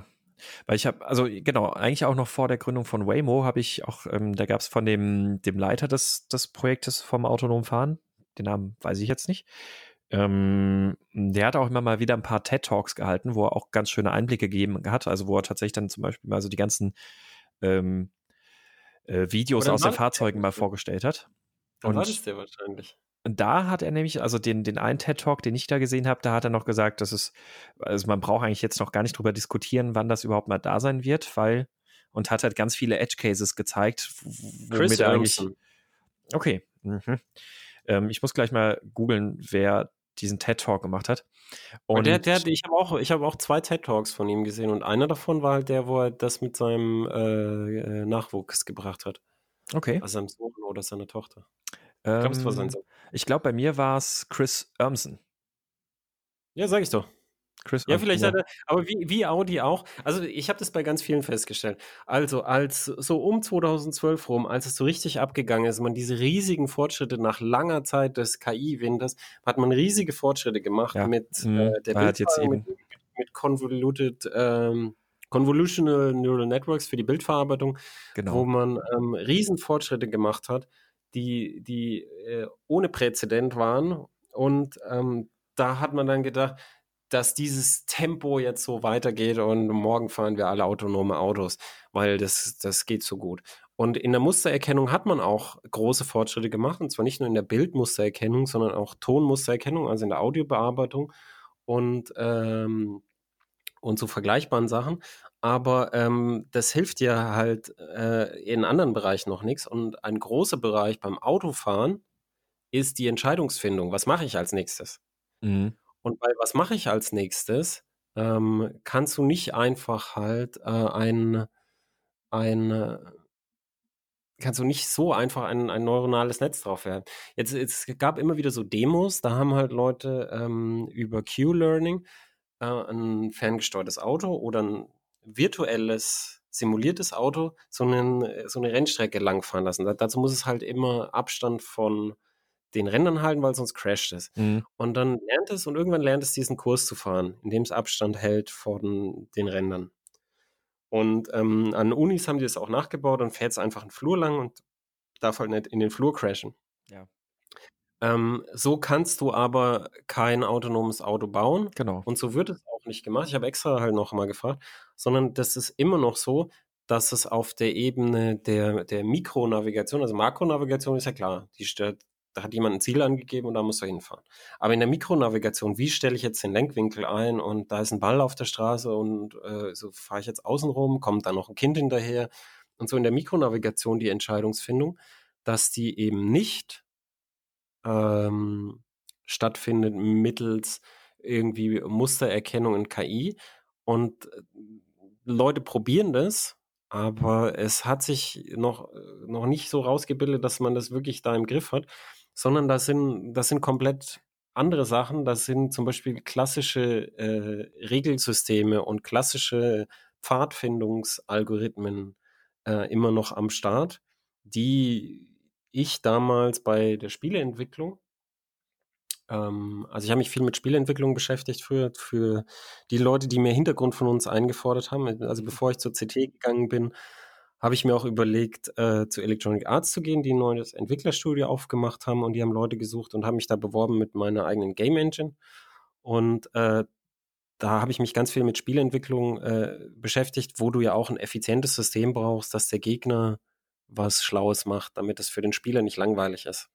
S2: weil ich habe, also genau, eigentlich auch noch vor der Gründung von Waymo habe ich auch, ähm, da gab es von dem, dem Leiter des, des Projektes vom autonomen Fahren, den Namen weiß ich jetzt nicht, ähm, der hat auch immer mal wieder ein paar TED-Talks gehalten, wo er auch ganz schöne Einblicke gegeben hat, also wo er tatsächlich dann zum Beispiel mal so die ganzen ähm, äh, Videos aus den Fahrzeugen mal vorgestellt hat.
S1: Dann und war das der wahrscheinlich.
S2: Und da hat er nämlich, also den, den einen TED-Talk, den ich da gesehen habe, da hat er noch gesagt, dass es, also man braucht eigentlich jetzt noch gar nicht drüber diskutieren, wann das überhaupt mal da sein wird, weil, und hat halt ganz viele Edge-Cases gezeigt, womit Chris er eigentlich. Okay. Mhm. Ähm, ich muss gleich mal googeln, wer diesen TED Talk gemacht hat.
S1: Und der, der, ich habe auch, ich habe auch zwei TED Talks von ihm gesehen und einer davon war halt der, wo er das mit seinem äh, äh Nachwuchs gebracht hat.
S2: Okay.
S1: Also seinem Sohn oder seiner Tochter.
S2: Ähm. Ich glaube, bei mir war es Chris Urmson.
S1: Ja, sag ich doch. Chris ja, vielleicht ja. hat er, aber wie, wie Audi auch. Also ich habe das bei ganz vielen festgestellt. Also als so um 2012 rum, als es so richtig abgegangen ist, man diese riesigen Fortschritte nach langer Zeit des KI-Winters, hat man riesige Fortschritte gemacht ja. mit mhm. äh, der
S2: Bildfahrt, jetzt eben.
S1: mit, mit Convoluted ähm, Convolutional Neural Networks für die Bildverarbeitung, genau. wo man ähm, riesen Fortschritte gemacht hat, die, die äh, ohne Präzedent waren. Und ähm, da hat man dann gedacht, dass dieses Tempo jetzt so weitergeht und morgen fahren wir alle autonome Autos, weil das, das geht so gut. Und in der Mustererkennung hat man auch große Fortschritte gemacht, und zwar nicht nur in der Bildmustererkennung, sondern auch Tonmustererkennung, also in der Audiobearbeitung und, ähm, und so vergleichbaren Sachen. Aber ähm, das hilft dir halt äh, in anderen Bereichen noch nichts. Und ein großer Bereich beim Autofahren ist die Entscheidungsfindung. Was mache ich als nächstes? Mhm. Und bei was mache ich als nächstes, ähm, kannst du nicht einfach halt äh, ein, ein kannst du nicht so einfach ein, ein neuronales Netz drauf werden. Jetzt, es gab immer wieder so Demos, da haben halt Leute ähm, über Q-Learning äh, ein ferngesteuertes Auto oder ein virtuelles, simuliertes Auto so, einen, so eine Rennstrecke langfahren lassen. Da, dazu muss es halt immer Abstand von den Rändern halten, weil sonst crasht es. Mhm. Und dann lernt es und irgendwann lernt es diesen Kurs zu fahren, indem es Abstand hält von den Rändern. Und ähm, an Unis haben die das auch nachgebaut und fährt es einfach einen Flur lang und darf halt nicht in den Flur crashen.
S2: Ja.
S1: Ähm, so kannst du aber kein autonomes Auto bauen.
S2: Genau.
S1: Und so wird es auch nicht gemacht. Ich habe extra halt noch mal gefragt, sondern das ist immer noch so, dass es auf der Ebene der, der Mikronavigation, also Makronavigation ist ja klar, die da hat jemand ein Ziel angegeben und da muss er hinfahren. Aber in der Mikronavigation, wie stelle ich jetzt den Lenkwinkel ein? Und da ist ein Ball auf der Straße und äh, so fahre ich jetzt außen rum, kommt da noch ein Kind hinterher. Und so in der Mikronavigation die Entscheidungsfindung, dass die eben nicht ähm, stattfindet mittels irgendwie Mustererkennung in KI und äh, Leute probieren das aber es hat sich noch, äh, noch nicht so rausgebildet, dass man das wirklich da im Griff hat, sondern das sind, das sind komplett andere Sachen. Das sind zum Beispiel klassische äh, Regelsysteme und klassische Pfadfindungsalgorithmen äh, immer noch am Start, die ich damals bei der Spieleentwicklung ähm, also ich habe mich viel mit Spielentwicklung beschäftigt früher, für die Leute, die mehr Hintergrund von uns eingefordert haben. Also mhm. bevor ich zur CT gegangen bin, habe ich mir auch überlegt, äh, zu Electronic Arts zu gehen, die ein neues Entwicklerstudio aufgemacht haben und die haben Leute gesucht und haben mich da beworben mit meiner eigenen Game Engine. Und äh, da habe ich mich ganz viel mit Spielentwicklung äh, beschäftigt, wo du ja auch ein effizientes System brauchst, dass der Gegner was Schlaues macht, damit es für den Spieler nicht langweilig ist.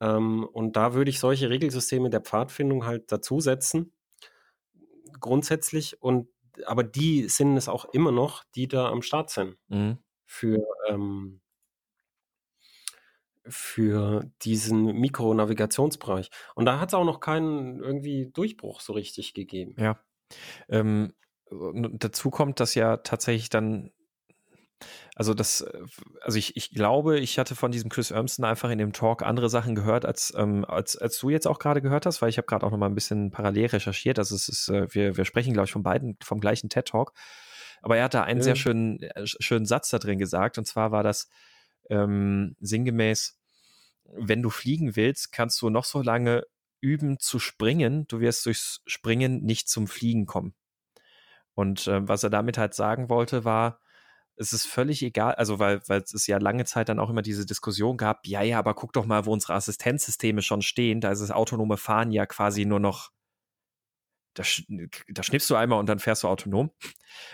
S1: Ähm, und da würde ich solche Regelsysteme der Pfadfindung halt dazusetzen, grundsätzlich. Und aber die sind es auch immer noch, die da am Start sind
S2: mhm.
S1: für ähm, für diesen Mikronavigationsbereich. Und da hat es auch noch keinen irgendwie Durchbruch so richtig gegeben.
S2: Ja. Ähm, dazu kommt, dass ja tatsächlich dann also das, äh, also ich, ich glaube, ich hatte von diesem Chris Urmston einfach in dem Talk andere Sachen gehört, als, ähm, als, als du jetzt auch gerade gehört hast, weil ich habe gerade auch noch mal ein bisschen parallel recherchiert. Also es ist, äh, wir, wir sprechen, glaube ich, von beiden, vom gleichen TED-Talk. Aber er hat da einen ja. sehr schönen, äh, schönen Satz da drin gesagt. Und zwar war das ähm, sinngemäß, wenn du fliegen willst, kannst du noch so lange üben zu springen, du wirst durchs Springen nicht zum Fliegen kommen. Und äh, was er damit halt sagen wollte, war, es ist völlig egal, also weil, weil es ja lange Zeit dann auch immer diese Diskussion gab, ja, ja, aber guck doch mal, wo unsere Assistenzsysteme schon stehen, da ist das autonome Fahren ja quasi nur noch, da, da schnippst du einmal und dann fährst du autonom.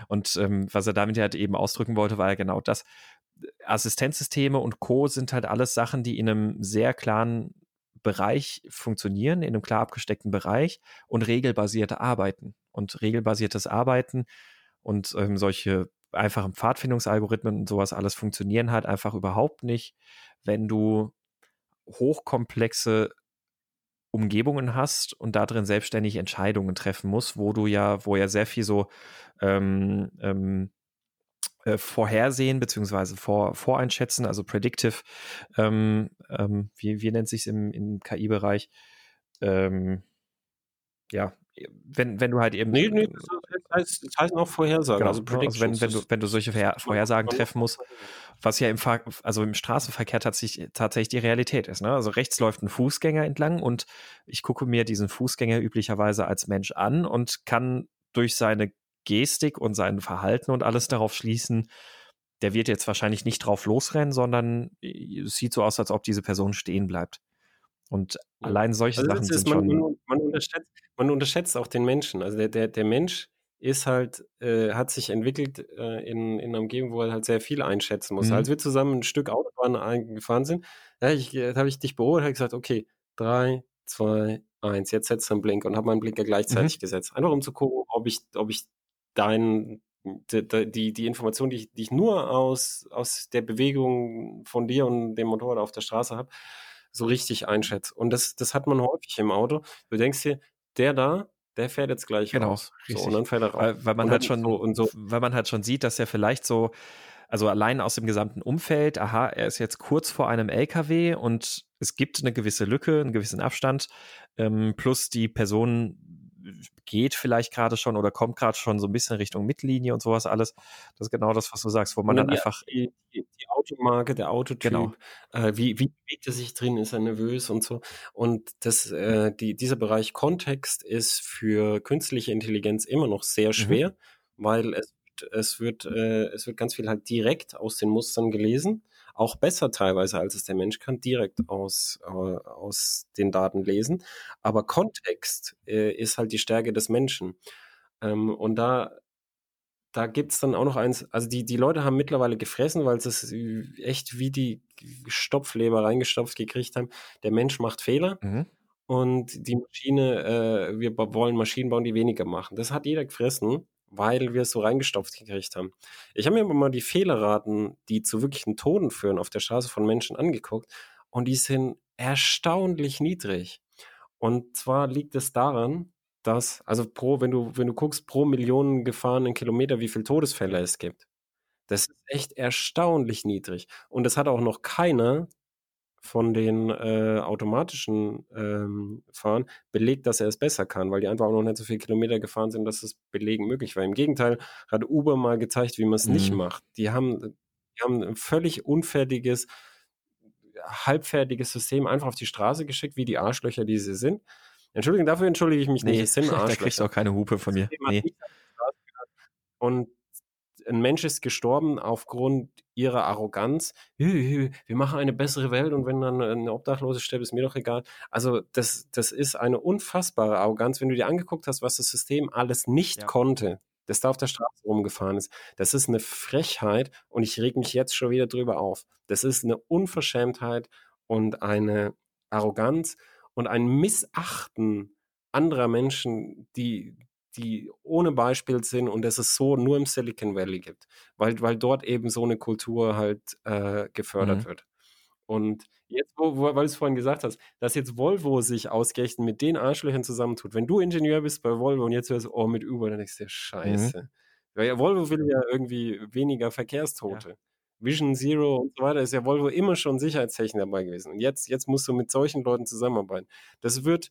S2: Und ähm, was er damit halt eben ausdrücken wollte, war ja genau das. Assistenzsysteme und Co. sind halt alles Sachen, die in einem sehr klaren Bereich funktionieren, in einem klar abgesteckten Bereich und regelbasierte Arbeiten. Und regelbasiertes Arbeiten und ähm, solche einfachen Pfadfindungsalgorithmen und sowas alles funktionieren halt einfach überhaupt nicht, wenn du hochkomplexe Umgebungen hast und da drin selbstständig Entscheidungen treffen musst, wo du ja, wo ja sehr viel so ähm, ähm, äh, vorhersehen beziehungsweise vor, voreinschätzen, also predictive, ähm, ähm wie, wie nennt sich im, im KI-Bereich? Ähm, ja, wenn, wenn du halt eben.
S1: Nee, nee, das heißt, das heißt noch Vorhersagen.
S2: Genau, also, also wenn, wenn, du, wenn du solche Vorhersagen treffen musst, was ja im, also im Straßenverkehr tatsächlich, tatsächlich die Realität ist. Ne? Also rechts läuft ein Fußgänger entlang und ich gucke mir diesen Fußgänger üblicherweise als Mensch an und kann durch seine Gestik und sein Verhalten und alles darauf schließen, der wird jetzt wahrscheinlich nicht drauf losrennen, sondern es sieht so aus, als ob diese Person stehen bleibt. Und allein solche also Sachen sind
S1: man,
S2: schon.
S1: Man unterschätzt, man unterschätzt auch den Menschen. Also der, der, der Mensch ist halt, äh, hat sich entwickelt äh, in, in einer Umgebung, wo er halt sehr viel einschätzen muss. Mhm. Als wir zusammen ein Stück Autobahn gefahren sind, ja, ich, äh, habe ich dich beobachtet und gesagt, okay, drei, zwei, eins, jetzt setzt du einen Blink und habe meinen Blinker gleichzeitig mhm. gesetzt. Einfach um zu gucken, ob ich, ob ich deinen die, die, die Information, die ich, die ich nur aus, aus der Bewegung von dir und dem Motorrad auf der Straße habe, so richtig einschätze. Und das, das hat man häufig im Auto. Du denkst dir, der da, der fährt jetzt gleich
S2: genau,
S1: raus. So, und dann fährt er raus.
S2: Weil, weil man halt schon, so und so. weil man halt schon sieht, dass er vielleicht so, also allein aus dem gesamten Umfeld, aha, er ist jetzt kurz vor einem LKW und es gibt eine gewisse Lücke, einen gewissen Abstand, ähm, plus die Person geht vielleicht gerade schon oder kommt gerade schon so ein bisschen Richtung Mittellinie und sowas alles. Das ist genau das, was du sagst, wo man dann
S1: die,
S2: einfach.
S1: Die, die, Automarke, der Autotyp, genau. äh, wie, wie bewegt er sich drin, ist er nervös und so. Und das, äh, die, dieser Bereich Kontext ist für künstliche Intelligenz immer noch sehr mhm. schwer, mhm. weil es, es, wird, äh, es wird ganz viel halt direkt aus den Mustern gelesen. Auch besser teilweise, als es der Mensch kann, direkt aus, äh, aus den Daten lesen. Aber Kontext äh, ist halt die Stärke des Menschen. Ähm, und da, da gibt es dann auch noch eins, also die, die Leute haben mittlerweile gefressen, weil sie es echt wie die Stopfleber reingestopft gekriegt haben. Der Mensch macht Fehler. Mhm und die Maschine, äh, wir wollen Maschinen bauen, die weniger machen. Das hat jeder gefressen, weil wir es so reingestopft gekriegt haben. Ich habe mir mal die Fehlerraten, die zu wirklichen Toten führen, auf der Straße von Menschen angeguckt und die sind erstaunlich niedrig. Und zwar liegt es daran, dass, also pro, wenn du, wenn du guckst, pro Millionen gefahrenen Kilometer, wie viele Todesfälle es gibt. Das ist echt erstaunlich niedrig. Und es hat auch noch keiner von den äh, automatischen ähm, Fahren belegt, dass er es besser kann, weil die einfach auch noch nicht so viele Kilometer gefahren sind, dass das Belegen möglich war. Im Gegenteil hat Uber mal gezeigt, wie man es mhm. nicht macht. Die haben, die haben ein völlig unfertiges, halbfertiges System einfach auf die Straße geschickt, wie die Arschlöcher, die sie sind. Entschuldigung, dafür entschuldige ich mich
S2: nee, nicht. Es sind Arschlöcher. da kriegst du auch keine Hupe von mir. Nee.
S1: Und ein Mensch ist gestorben aufgrund ihrer Arroganz. Wir machen eine bessere Welt und wenn dann eine Obdachlose stirbt, ist mir doch egal. Also das, das ist eine unfassbare Arroganz, wenn du dir angeguckt hast, was das System alles nicht ja. konnte, das da auf der Straße rumgefahren ist. Das ist eine Frechheit und ich reg mich jetzt schon wieder drüber auf. Das ist eine Unverschämtheit und eine Arroganz und ein Missachten anderer Menschen, die, die ohne Beispiel sind und dass es so nur im Silicon Valley gibt, weil, weil dort eben so eine Kultur halt äh, gefördert mhm. wird. Und jetzt, wo, wo, weil du es vorhin gesagt hast, dass jetzt Volvo sich ausgerechnet mit den Arschlöchern zusammentut. Wenn du Ingenieur bist bei Volvo und jetzt hörst du, oh, mit Uber, dann denkst du, scheiße. Mhm. Weil ja, Volvo will ja irgendwie weniger Verkehrstote. Ja. Vision Zero und so weiter ist ja Volvo immer schon Sicherheitstechnik dabei gewesen. Und jetzt, jetzt musst du mit solchen Leuten zusammenarbeiten. Das wird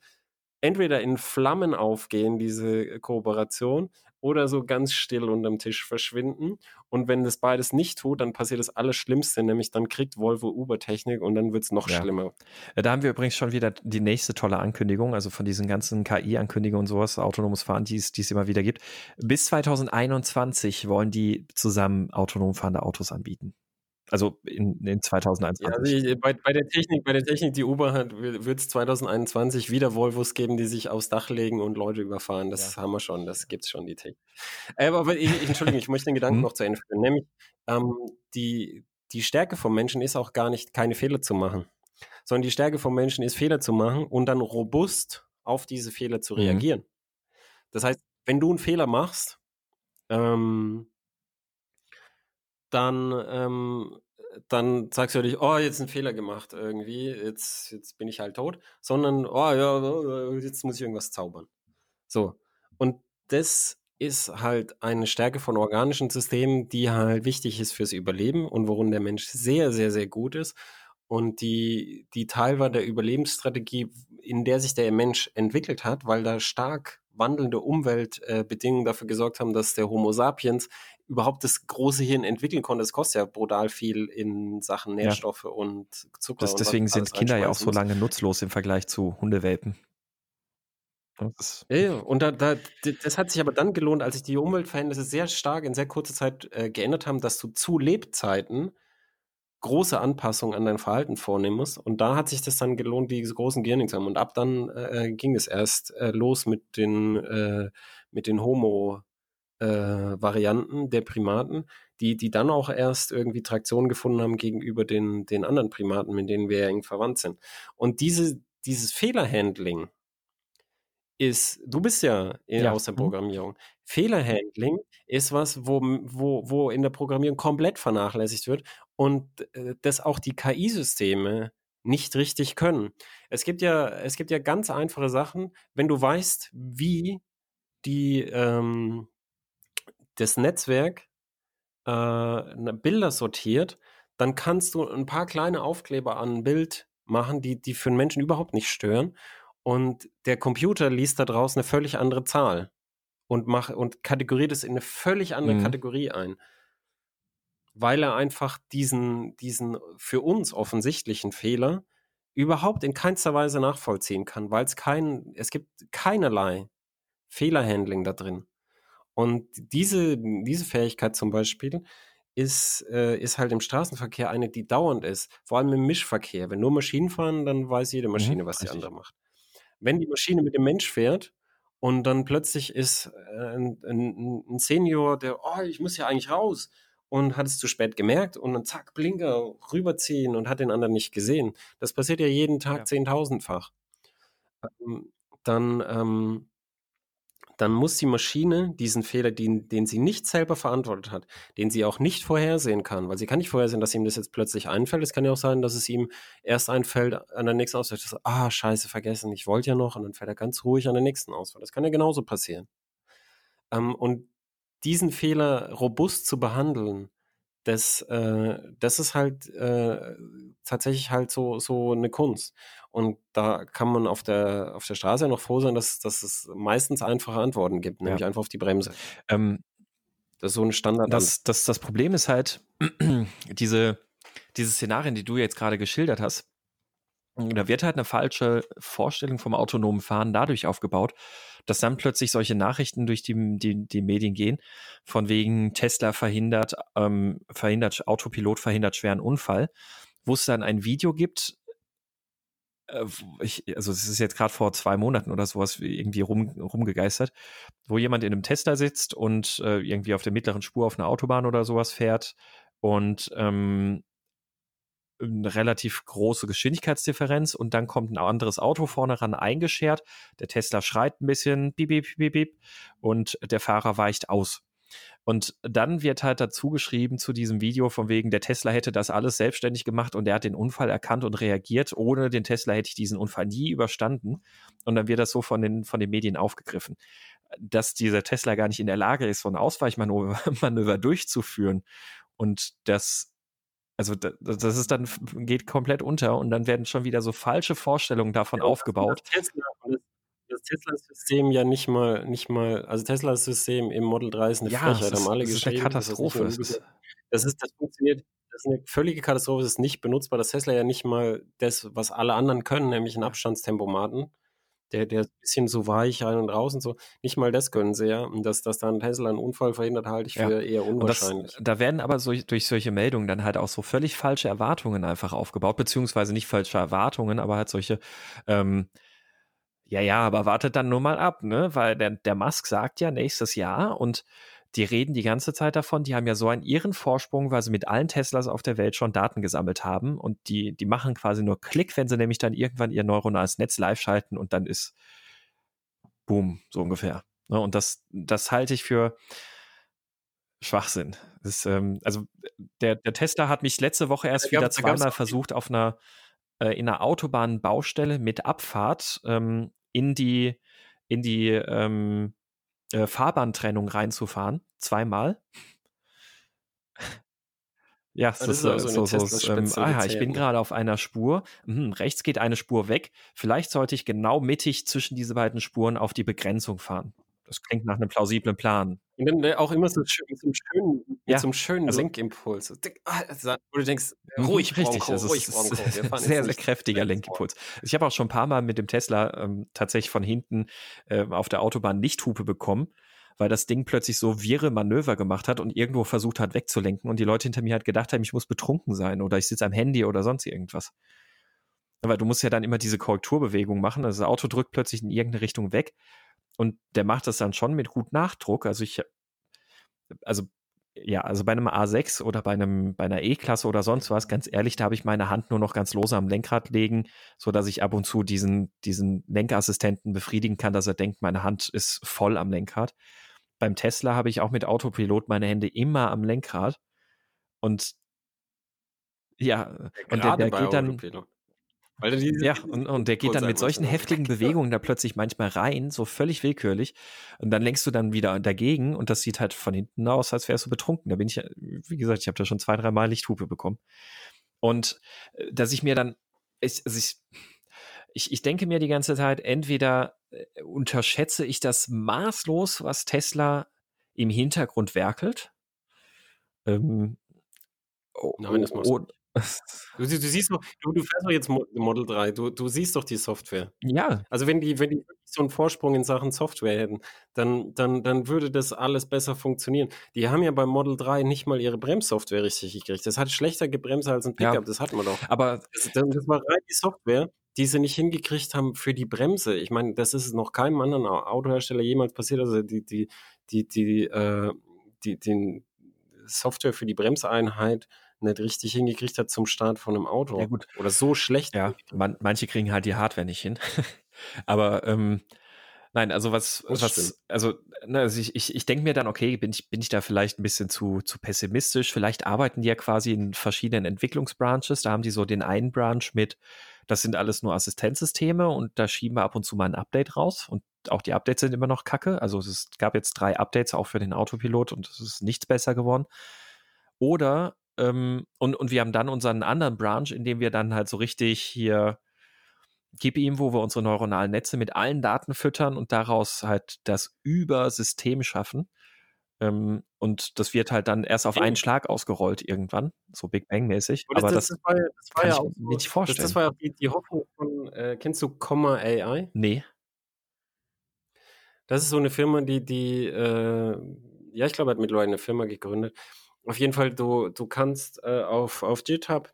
S1: entweder in Flammen aufgehen, diese Kooperation, oder so ganz still unterm Tisch verschwinden. Und wenn das beides nicht tut, dann passiert das Allerschlimmste, nämlich dann kriegt Volvo Uber-Technik und dann wird es noch ja. schlimmer.
S2: Da haben wir übrigens schon wieder die nächste tolle Ankündigung, also von diesen ganzen KI-Ankündigungen und sowas, autonomes Fahren, die es immer wieder gibt. Bis 2021 wollen die zusammen autonom fahrende Autos anbieten. Also in, in 2021. Ja, also
S1: ich, bei, bei, der Technik, bei der Technik, die Uber hat, wird es 2021 wieder Volvos geben, die sich aufs Dach legen und Leute überfahren. Das ja. haben wir schon, das gibt es schon, die Technik. Äh, aber ich, ich, Entschuldigung, ich möchte den Gedanken mhm. noch zu Ende führen. Nämlich, ähm, die, die Stärke vom Menschen ist auch gar nicht, keine Fehler zu machen, sondern die Stärke vom Menschen ist, Fehler zu machen und dann robust auf diese Fehler zu mhm. reagieren. Mhm. Das heißt, wenn du einen Fehler machst, ähm, dann, ähm, dann sagst du nicht, oh, jetzt einen Fehler gemacht irgendwie, jetzt, jetzt bin ich halt tot, sondern, oh ja, jetzt muss ich irgendwas zaubern. So. Und das ist halt eine Stärke von organischen Systemen, die halt wichtig ist fürs Überleben und worin der Mensch sehr, sehr, sehr gut ist. Und die, die Teil war der Überlebensstrategie, in der sich der Mensch entwickelt hat, weil da stark wandelnde Umweltbedingungen äh, dafür gesorgt haben, dass der Homo sapiens überhaupt das große Hirn entwickeln konnte. Es kostet ja brutal viel in Sachen Nährstoffe ja. und Zucker.
S2: Das, deswegen sind Kinder ja auch so lange nutzlos im Vergleich zu Hundewelpen.
S1: Ja, und da, da, das hat sich aber dann gelohnt, als sich die Umweltverhältnisse sehr stark in sehr kurzer Zeit äh, geändert haben, dass du zu Lebzeiten große Anpassungen an dein Verhalten vornehmen musst. Und da hat sich das dann gelohnt, diese großen zu haben. Und ab dann äh, ging es erst äh, los mit den, äh, mit den Homo- äh, Varianten der Primaten, die, die dann auch erst irgendwie Traktion gefunden haben gegenüber den, den anderen Primaten, mit denen wir ja eng verwandt sind. Und diese, dieses Fehlerhandling ist, du bist ja, ja. aus der mhm. Programmierung. Fehlerhandling ist was, wo, wo, wo in der Programmierung komplett vernachlässigt wird und äh, das auch die KI-Systeme nicht richtig können. Es gibt ja, es gibt ja ganz einfache Sachen, wenn du weißt, wie die, ähm, das Netzwerk äh, Bilder sortiert, dann kannst du ein paar kleine Aufkleber an ein Bild machen, die, die für einen Menschen überhaupt nicht stören. Und der Computer liest da draußen eine völlig andere Zahl und, mach, und kategoriert es in eine völlig andere mhm. Kategorie ein. Weil er einfach diesen, diesen für uns offensichtlichen Fehler überhaupt in keinster Weise nachvollziehen kann, weil es kein, es gibt keinerlei Fehlerhandling da drin. Und diese, diese Fähigkeit zum Beispiel, ist, äh, ist halt im Straßenverkehr eine, die dauernd ist. Vor allem im Mischverkehr. Wenn nur Maschinen fahren, dann weiß jede
S2: Mhm,
S1: Maschine, was die
S2: richtig.
S1: andere macht. Wenn die Maschine mit dem Mensch fährt und dann plötzlich ist äh, ein, ein, ein Senior, der, oh, ich muss ja eigentlich raus und hat es zu spät gemerkt und dann zack, Blinker rüberziehen und hat den anderen nicht gesehen. Das passiert ja jeden Tag
S2: Ja.
S1: zehntausendfach. Ähm, dann, ähm, dann muss die Maschine diesen Fehler, den, den sie nicht selber verantwortet hat, den sie auch nicht vorhersehen kann, weil sie kann nicht vorhersehen, dass ihm das jetzt plötzlich einfällt. Es kann ja auch sein, dass es ihm erst einfällt an der nächsten dass er, ah, scheiße, vergessen, ich wollte ja noch, und dann fällt er ganz ruhig an der nächsten Ausfahrt. Das kann ja genauso passieren. Ähm, und diesen Fehler robust zu behandeln, das, äh, das ist halt äh, tatsächlich halt so, so eine Kunst. Und da kann man auf der, auf der Straße noch froh sein, dass, dass es meistens einfache Antworten gibt, nämlich
S2: Ja.
S1: einfach auf die Bremse.
S2: Ähm,
S1: Das ist so ein Standard.
S2: das, das, das Problem ist halt, diese, diese Szenarien, die du jetzt gerade geschildert hast, da wird halt eine falsche Vorstellung vom autonomen Fahren dadurch aufgebaut, dass dann plötzlich solche Nachrichten durch die, die, die Medien gehen, von wegen Tesla verhindert, ähm, verhindert, Autopilot verhindert schweren Unfall, wo es dann ein Video gibt, äh, ich, also es ist jetzt gerade vor zwei Monaten oder sowas irgendwie rum, rumgegeistert, wo jemand in einem Tesla sitzt und äh, irgendwie auf der mittleren Spur auf einer Autobahn oder sowas fährt und ähm, eine relativ große Geschwindigkeitsdifferenz und dann kommt ein anderes Auto vorne ran eingeschert. Der Tesla schreit ein bisschen, piep, piep, piep, piep, und der Fahrer weicht aus. Und dann wird halt dazu geschrieben zu diesem Video von wegen, der Tesla hätte das alles selbstständig gemacht und er hat den Unfall erkannt und reagiert. Ohne den Tesla hätte ich diesen Unfall nie überstanden. Und dann wird das so von den, von den Medien aufgegriffen. Dass dieser Tesla gar nicht in der Lage ist, so ein Ausweichmanöver Manöver durchzuführen und das also das, das ist dann geht komplett unter und dann werden schon wieder so falsche Vorstellungen davon
S1: Ja,
S2: aufgebaut.
S1: Das Tesla, das Tesla-System ja nicht mal, nicht mal, also Tesla-System im Model 3 ist eine
S2: Ja,
S1: Frechheit,
S2: ist,
S1: haben alle
S2: es ist eine
S1: geschrieben. Das ist,
S2: Katastrophe.
S1: das ist, das funktioniert, das ist eine völlige Katastrophe, das ist nicht benutzbar. Das Tesla ja nicht mal das, was alle anderen können, nämlich einen Abstandstempomaten. Der, der ist ein bisschen so weich rein und raus und so. Nicht mal das können sie ja. Und dass, dass dann Tesla einen Unfall verhindert, halte ich
S2: Ja.
S1: für eher
S2: und das,
S1: unwahrscheinlich.
S2: da werden aber so, durch solche Meldungen dann halt auch so völlig falsche Erwartungen einfach aufgebaut, beziehungsweise nicht falsche Erwartungen, aber halt solche, ähm, ja, ja, aber wartet dann nur mal ab, ne? Weil der, der Musk sagt ja nächstes Jahr und die reden die ganze Zeit davon, die haben ja so einen ihren Vorsprung, weil sie mit allen Teslas auf der Welt schon Daten gesammelt haben und die, die machen quasi nur Klick, wenn sie nämlich dann irgendwann ihr neuronales Netz live schalten und dann ist Boom, so ungefähr. Ne? Und das, das halte ich für Schwachsinn. Das, ähm, also der, der Tesla hat mich letzte Woche erst wieder zweimal versucht, auf einer äh, in einer Autobahnbaustelle mit Abfahrt ähm, in die in die ähm, äh, Fahrbahntrennung reinzufahren. Zweimal. Ja, es
S1: das
S2: ist
S1: ist
S2: so,
S1: also
S2: so, so,
S1: Tesla-spezielle
S2: ähm, ah, ja, ich bin gerade auf einer Spur. Mhm, rechts geht eine Spur weg. Vielleicht sollte ich genau mittig zwischen diese beiden Spuren auf die Begrenzung fahren. Das klingt nach einem plausiblen Plan.
S1: Und dann äh, auch immer so mit so einem schönen,
S2: Ja,
S1: so einem schönen
S2: also-
S1: Lenkimpuls. Ah, also, Wo du denkst,
S2: Mhm,
S1: ruhig,
S2: richtig,
S1: Bronco,
S2: das
S1: ruhig, Bronco.
S2: sehr, sehr
S1: nicht
S2: kräftiger Lenkimpuls. Ich habe auch schon ein paar Mal mit dem Tesla ähm, tatsächlich von hinten äh, auf der Autobahn Lichthupe bekommen, weil das Ding plötzlich so wirre Manöver gemacht hat und irgendwo versucht hat wegzulenken und die Leute hinter mir halt gedacht haben, ich muss betrunken sein oder ich sitze am Handy oder sonst irgendwas. Weil du musst ja dann immer diese Korrekturbewegung machen. Also das Auto drückt plötzlich in irgendeine Richtung weg und der macht das dann schon mit gut Nachdruck. Also ich, also ja, also bei einem A6 oder bei einem bei einer E-Klasse oder sonst was, ganz ehrlich, da habe ich meine Hand nur noch ganz lose am Lenkrad legen, so dass ich ab und zu diesen diesen Lenkassistenten befriedigen kann, dass er denkt, meine Hand ist voll am Lenkrad. Beim Tesla habe ich auch mit Autopilot meine Hände immer am Lenkrad und ja, und der,
S1: Gerade
S2: der geht dann
S1: Autopilot.
S2: Ja, und, und der geht dann mit solchen heftigen Bewegungen da plötzlich manchmal rein, so völlig willkürlich. Und dann lenkst du dann wieder dagegen und das sieht halt von hinten aus, als wärst du betrunken. Da bin ich, ja- wie gesagt, ich habe da schon zwei, drei Mal Lichthupe bekommen. Und äh, dass ich mir dann, ich, also ich, ich, ich denke mir die ganze Zeit, entweder äh, unterschätze ich das maßlos, was Tesla im Hintergrund werkelt. Ähm,
S1: Nein, das machst du nicht. Du, du, siehst doch, du, du fährst doch jetzt Model 3, du, du siehst doch die Software.
S2: Ja.
S1: Also wenn die, wenn die so einen Vorsprung in Sachen Software hätten, dann, dann, dann würde das alles besser funktionieren. Die haben ja beim Model 3 nicht mal ihre Bremssoftware richtig gekriegt. Das hat schlechter gebremst als ein Pickup, ja. das hatten wir doch.
S2: Aber
S1: das, das war rein die Software, die sie nicht hingekriegt haben für die Bremse. Ich meine, das ist noch keinem anderen Autohersteller jemals passiert. Also die, die, die, die, äh, die, die Software für die Bremseinheit nicht richtig hingekriegt hat zum Start von einem Auto.
S2: Ja, gut.
S1: Oder so schlecht.
S2: Ja, man, manche kriegen halt die Hardware nicht hin. Aber ähm, nein, also was, das was stimmt. also, ne, also ich, ich, ich denke mir dann, okay, bin ich, bin ich da vielleicht ein bisschen zu, zu pessimistisch? Vielleicht arbeiten die ja quasi in verschiedenen Entwicklungsbranches. Da haben die so den einen Branch mit, das sind alles nur Assistenzsysteme und da schieben wir ab und zu mal ein Update raus und auch die Updates sind immer noch kacke. Also es gab jetzt drei Updates auch für den Autopilot und es ist nichts besser geworden. Oder ähm, und, und wir haben dann unseren anderen Branch, in dem wir dann halt so richtig hier Gib ihm, wo wir unsere neuronalen Netze mit allen Daten füttern und daraus halt das Übersystem schaffen. Ähm, und das wird halt dann erst auf einen Schlag ausgerollt irgendwann, so Big Bang-mäßig. Aber das, das, das, war, das war kann ja ich mir nicht vorstellen.
S1: Das, war ja die, die Hoffnung von, äh, kennst du Comma AI?
S2: Nee.
S1: Das ist so eine Firma, die, die, äh, ja, ich glaube, hat mittlerweile eine Firma gegründet, auf jeden Fall, du, du kannst äh, auf, auf GitHub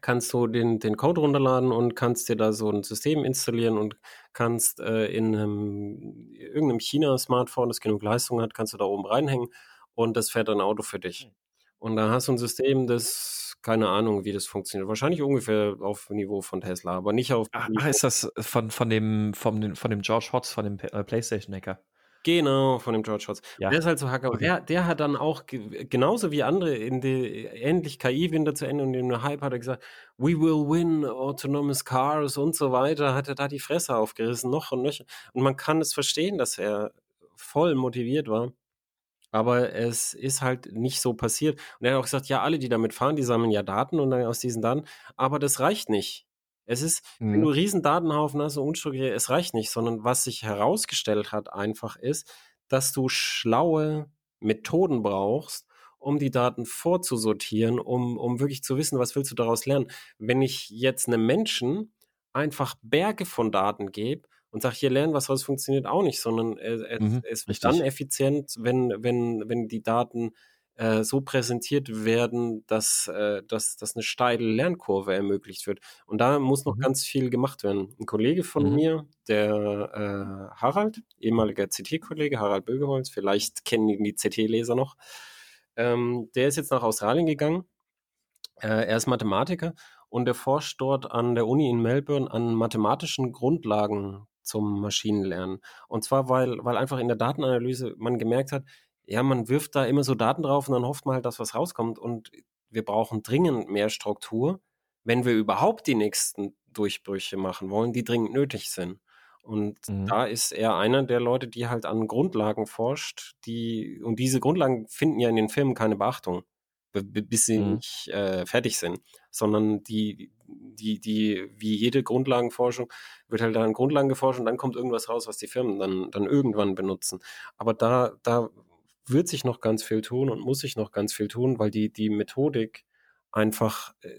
S1: kannst du den, den Code runterladen und kannst dir da so ein System installieren und kannst äh, in einem, irgendeinem China-Smartphone, das genug Leistung hat, kannst du da oben reinhängen und das fährt ein Auto für dich. Hm. Und da hast du ein System, das keine Ahnung, wie das funktioniert. Wahrscheinlich ungefähr auf Niveau von Tesla, aber nicht auf.
S2: Ach, ist das von, von, dem, von, von dem George Hotz, von dem äh, PlayStation-Hacker?
S1: Genau, von dem George Hotz. Ja. Der ist halt so Hacker. Okay. Der, der hat dann auch, genauso wie andere, in die, endlich KI-Winter zu Ende und in der Hype hat er gesagt, we will win autonomous cars und so weiter, hat er da die Fresse aufgerissen, noch und nöcher. Und man kann es verstehen, dass er voll motiviert war. Aber es ist halt nicht so passiert. Und er hat auch gesagt, ja, alle, die damit fahren, die sammeln ja Daten und dann aus diesen Daten. Aber das reicht nicht. Es ist, mhm. wenn du einen riesen Datenhaufen hast, so unstrukturiert, es reicht nicht, sondern was sich herausgestellt hat einfach ist, dass du schlaue Methoden brauchst, um die Daten vorzusortieren, um, um wirklich zu wissen, was willst du daraus lernen. Wenn ich jetzt einem Menschen einfach Berge von Daten gebe und sage, hier lernen, was was funktioniert auch nicht, sondern es, mhm, es wird dann effizient, wenn, wenn, wenn die Daten äh, so präsentiert werden, dass, äh, dass, dass eine steile Lernkurve ermöglicht wird. Und da muss noch mhm. ganz viel gemacht werden. Ein Kollege von mhm. mir, der äh, Harald, ehemaliger CT-Kollege, Harald Bögeholz, vielleicht kennen ihn die CT-Leser noch, ähm, der ist jetzt nach Australien gegangen. Äh, er ist Mathematiker und er forscht dort an der Uni in Melbourne an mathematischen Grundlagen zum Maschinenlernen. Und zwar, weil, weil einfach in der Datenanalyse man gemerkt hat, ja, man wirft da immer so Daten drauf und dann hofft man halt, dass was rauskommt. Und wir brauchen dringend mehr Struktur, wenn wir überhaupt die nächsten Durchbrüche machen wollen, die dringend nötig sind. Und mhm. da ist er einer der Leute, die halt an Grundlagen forscht, die, und diese Grundlagen finden ja in den Filmen keine Beachtung, bis sie mhm. nicht äh, fertig sind, sondern die, die, die, wie jede Grundlagenforschung, wird halt an Grundlagen geforscht und dann kommt irgendwas raus, was die Firmen dann, dann irgendwann benutzen. Aber da, da wird sich noch ganz viel tun und muss sich noch ganz viel tun, weil die, die Methodik einfach äh,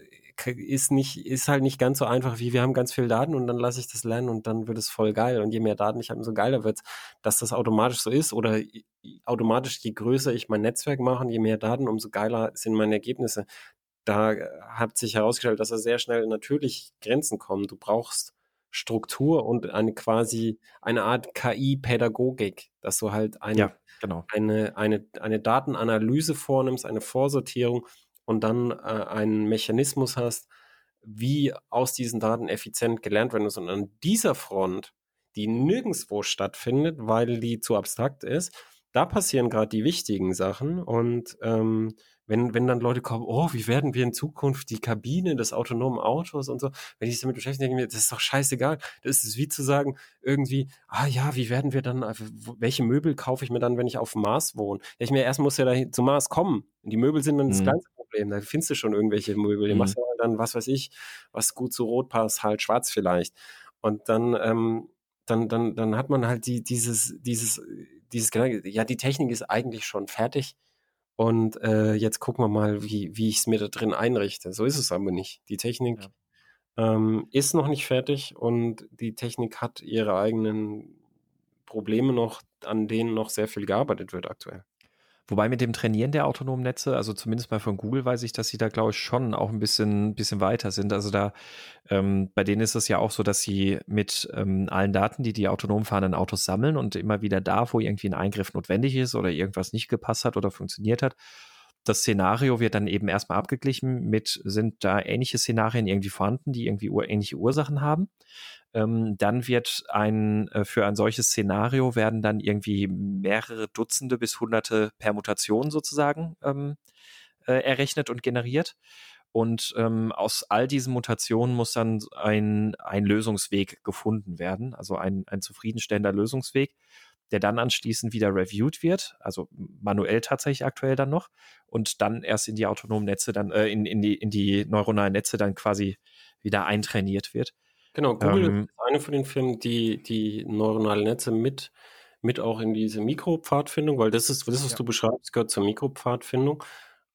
S1: ist nicht, ist halt nicht ganz so einfach wie wir haben ganz viel Daten und dann lasse ich das lernen und dann wird es voll geil. Und je mehr Daten ich habe, umso geiler wird es, dass das automatisch so ist. Oder automatisch, je größer ich mein Netzwerk mache, je mehr Daten, umso geiler sind meine Ergebnisse. Da äh, hat sich herausgestellt, dass da sehr schnell natürlich Grenzen kommen. Du brauchst Struktur und eine quasi eine Art KI-Pädagogik, dass du halt eine, ja, genau. eine, eine, eine Datenanalyse vornimmst, eine Vorsortierung und dann äh, einen Mechanismus hast, wie aus diesen Daten effizient gelernt werden muss. Und an dieser Front, die nirgendwo stattfindet, weil die zu abstrakt ist, da passieren gerade die wichtigen Sachen und ähm, wenn, wenn dann Leute kommen, oh, wie werden wir in Zukunft die Kabine des autonomen Autos und so, wenn ich damit beschäftige, denke ich mir, das ist doch scheißegal. Das ist wie zu sagen, irgendwie, ah ja, wie werden wir dann, äh, welche Möbel kaufe ich mir dann, wenn ich auf dem Mars wohne? Ja, ich mir erst muss ja da zum Mars kommen. Und die Möbel sind dann mhm. das kleinste Problem. Da findest du schon irgendwelche Möbel. Die mhm. machst ja dann, was weiß ich, was gut zu Rot passt, halt schwarz vielleicht. Und dann, ähm, dann, dann, dann hat man halt die, dieses, dieses, dieses Gedanke, ja, die Technik ist eigentlich schon fertig Und äh, jetzt gucken wir mal, wie, wie ich es mir da drin einrichte. So ist es aber nicht. Die Technik ja. ähm, ist noch nicht fertig und die Technik hat ihre eigenen Probleme noch, an denen noch sehr viel gearbeitet wird aktuell.
S2: Wobei mit dem Trainieren der autonomen Netze, also zumindest mal von Google weiß ich, dass sie da, glaube ich, schon auch ein bisschen, bisschen weiter sind. Also da, ähm, bei denen ist es ja auch so, dass sie mit ähm, allen Daten, die die autonom fahrenden Autos sammeln und immer wieder da, wo irgendwie ein Eingriff notwendig ist oder irgendwas nicht gepasst hat oder funktioniert hat, das Szenario wird dann eben erstmal abgeglichen mit, sind da ähnliche Szenarien irgendwie vorhanden, die irgendwie ähnliche Ursachen haben. Ähm, dann wird ein, äh, für ein solches Szenario werden dann irgendwie mehrere Dutzende bis hunderte Permutationen sozusagen ähm, äh, errechnet und generiert. Und ähm, aus all diesen Mutationen muss dann ein, ein Lösungsweg gefunden werden, also ein, ein zufriedenstellender Lösungsweg, der dann anschließend wieder reviewed wird, also manuell tatsächlich aktuell dann noch, und dann erst in die autonomen Netze, dann äh, in, in, die, in die neuronalen Netze dann quasi wieder eintrainiert wird.
S1: Genau, Google ähm, ist eine von den Firmen, die die neuronalen Netze mit, mit auch in diese Mikropfadfindung, weil das ist, das, was ja. du beschreibst, gehört zur Mikropfadfindung.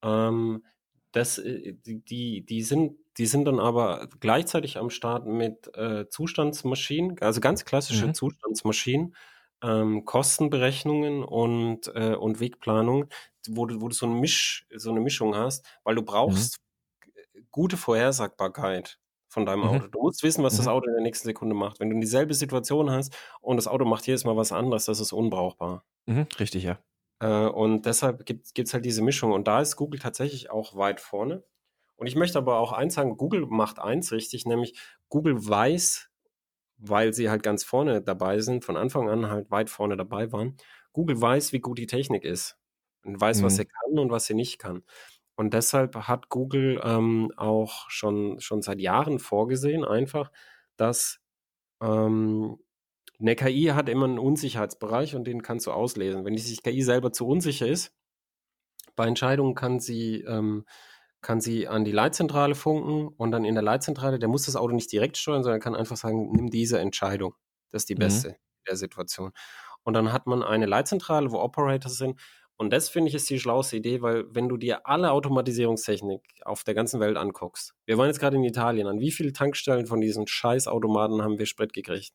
S1: Ähm, das, äh, die, die, sind, die sind dann aber gleichzeitig am Start mit äh, Zustandsmaschinen, also ganz klassische mhm. Zustandsmaschinen, ähm, Kostenberechnungen und, äh, und Wegplanung, wo du, wo du so, ein Misch, so eine Mischung hast, weil du mhm. brauchst mhm. gute Vorhersagbarkeit von deinem mhm. Auto. Du musst wissen, was mhm. das Auto in der nächsten Sekunde macht. Wenn du dieselbe Situation hast und das Auto macht jedes Mal was anderes, das ist unbrauchbar.
S2: Mhm, richtig, ja.
S1: Äh, und deshalb gibt es halt diese Mischung. Und da ist Google tatsächlich auch weit vorne. Und ich möchte aber auch eins sagen, Google macht eins richtig, nämlich Google weiß, weil sie halt ganz vorne dabei sind, von Anfang an halt weit vorne dabei waren. Google weiß, wie gut die Technik ist und weiß, was mhm. sie kann und was sie nicht kann. Und deshalb hat Google ähm, auch schon, schon seit Jahren vorgesehen, einfach, dass ähm, eine KI hat immer einen Unsicherheitsbereich und den kannst du auslesen. Wenn die sich KI selber zu unsicher ist, bei Entscheidungen kann sie, ähm, kann sie an die Leitzentrale funken und dann in der Leitzentrale, der muss das Auto nicht direkt steuern, sondern kann einfach sagen, nimm diese Entscheidung. Das ist die mhm. beste mhm. der Situation. Und dann hat man eine Leitzentrale, wo Operators sind und das finde ich ist die schlauste Idee, weil wenn du dir alle Automatisierungstechnik auf der ganzen Welt anguckst, wir waren jetzt gerade in Italien, an wie viele Tankstellen von diesen Scheißautomaten haben wir Sprit gekriegt?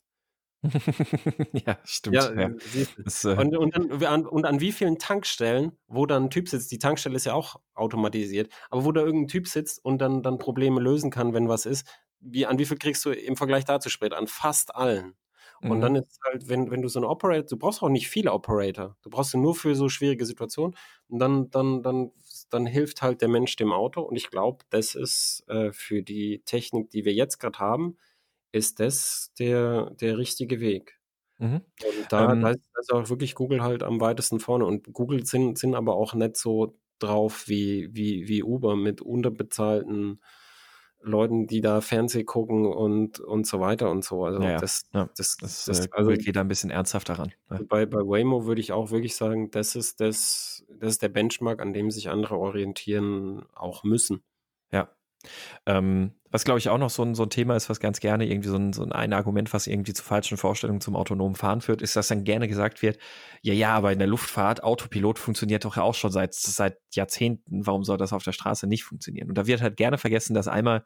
S2: Ja, stimmt. Ja, ja.
S1: Das, äh und, und, an, und, an, wie vielen Tankstellen, wo dann ein Typ sitzt, die Tankstelle ist ja auch automatisiert, aber wo da irgendein Typ sitzt und dann, dann Probleme lösen kann, wenn was ist, wie, an wie viel kriegst du im Vergleich dazu Sprit? An fast allen. Und mhm. dann ist halt, wenn, wenn du so eine Operator, du brauchst auch nicht viele Operator. Du brauchst sie nur für so schwierige Situationen. Und dann, dann, dann, dann hilft halt der Mensch dem Auto. Und ich glaube, das ist äh, für die Technik, die wir jetzt gerade haben, ist das der, der richtige Weg. Mhm. Und da, ähm, da, ist, da, ist, auch wirklich Google halt am weitesten vorne. Und Google sind, sind aber auch nicht so drauf wie, wie, wie Uber mit unterbezahlten Leuten, die da Fernseh gucken und, und so weiter und so. Also
S2: ja,
S1: das,
S2: ja. das, das, das, äh, also geht da ein bisschen ernsthaft daran.
S1: Ja. Bei, bei Waymo würde ich auch wirklich sagen, das ist das, das ist der Benchmark, an dem sich andere orientieren auch müssen.
S2: Ja. Ähm, was glaube ich auch noch so ein, so ein Thema ist, was ganz gerne irgendwie so ein, so ein Argument, was irgendwie zu falschen Vorstellungen zum autonomen Fahren führt, ist, dass dann gerne gesagt wird, ja, ja, aber in der Luftfahrt, Autopilot funktioniert doch ja auch schon seit, seit Jahrzehnten, warum soll das auf der Straße nicht funktionieren? Und da wird halt gerne vergessen, dass einmal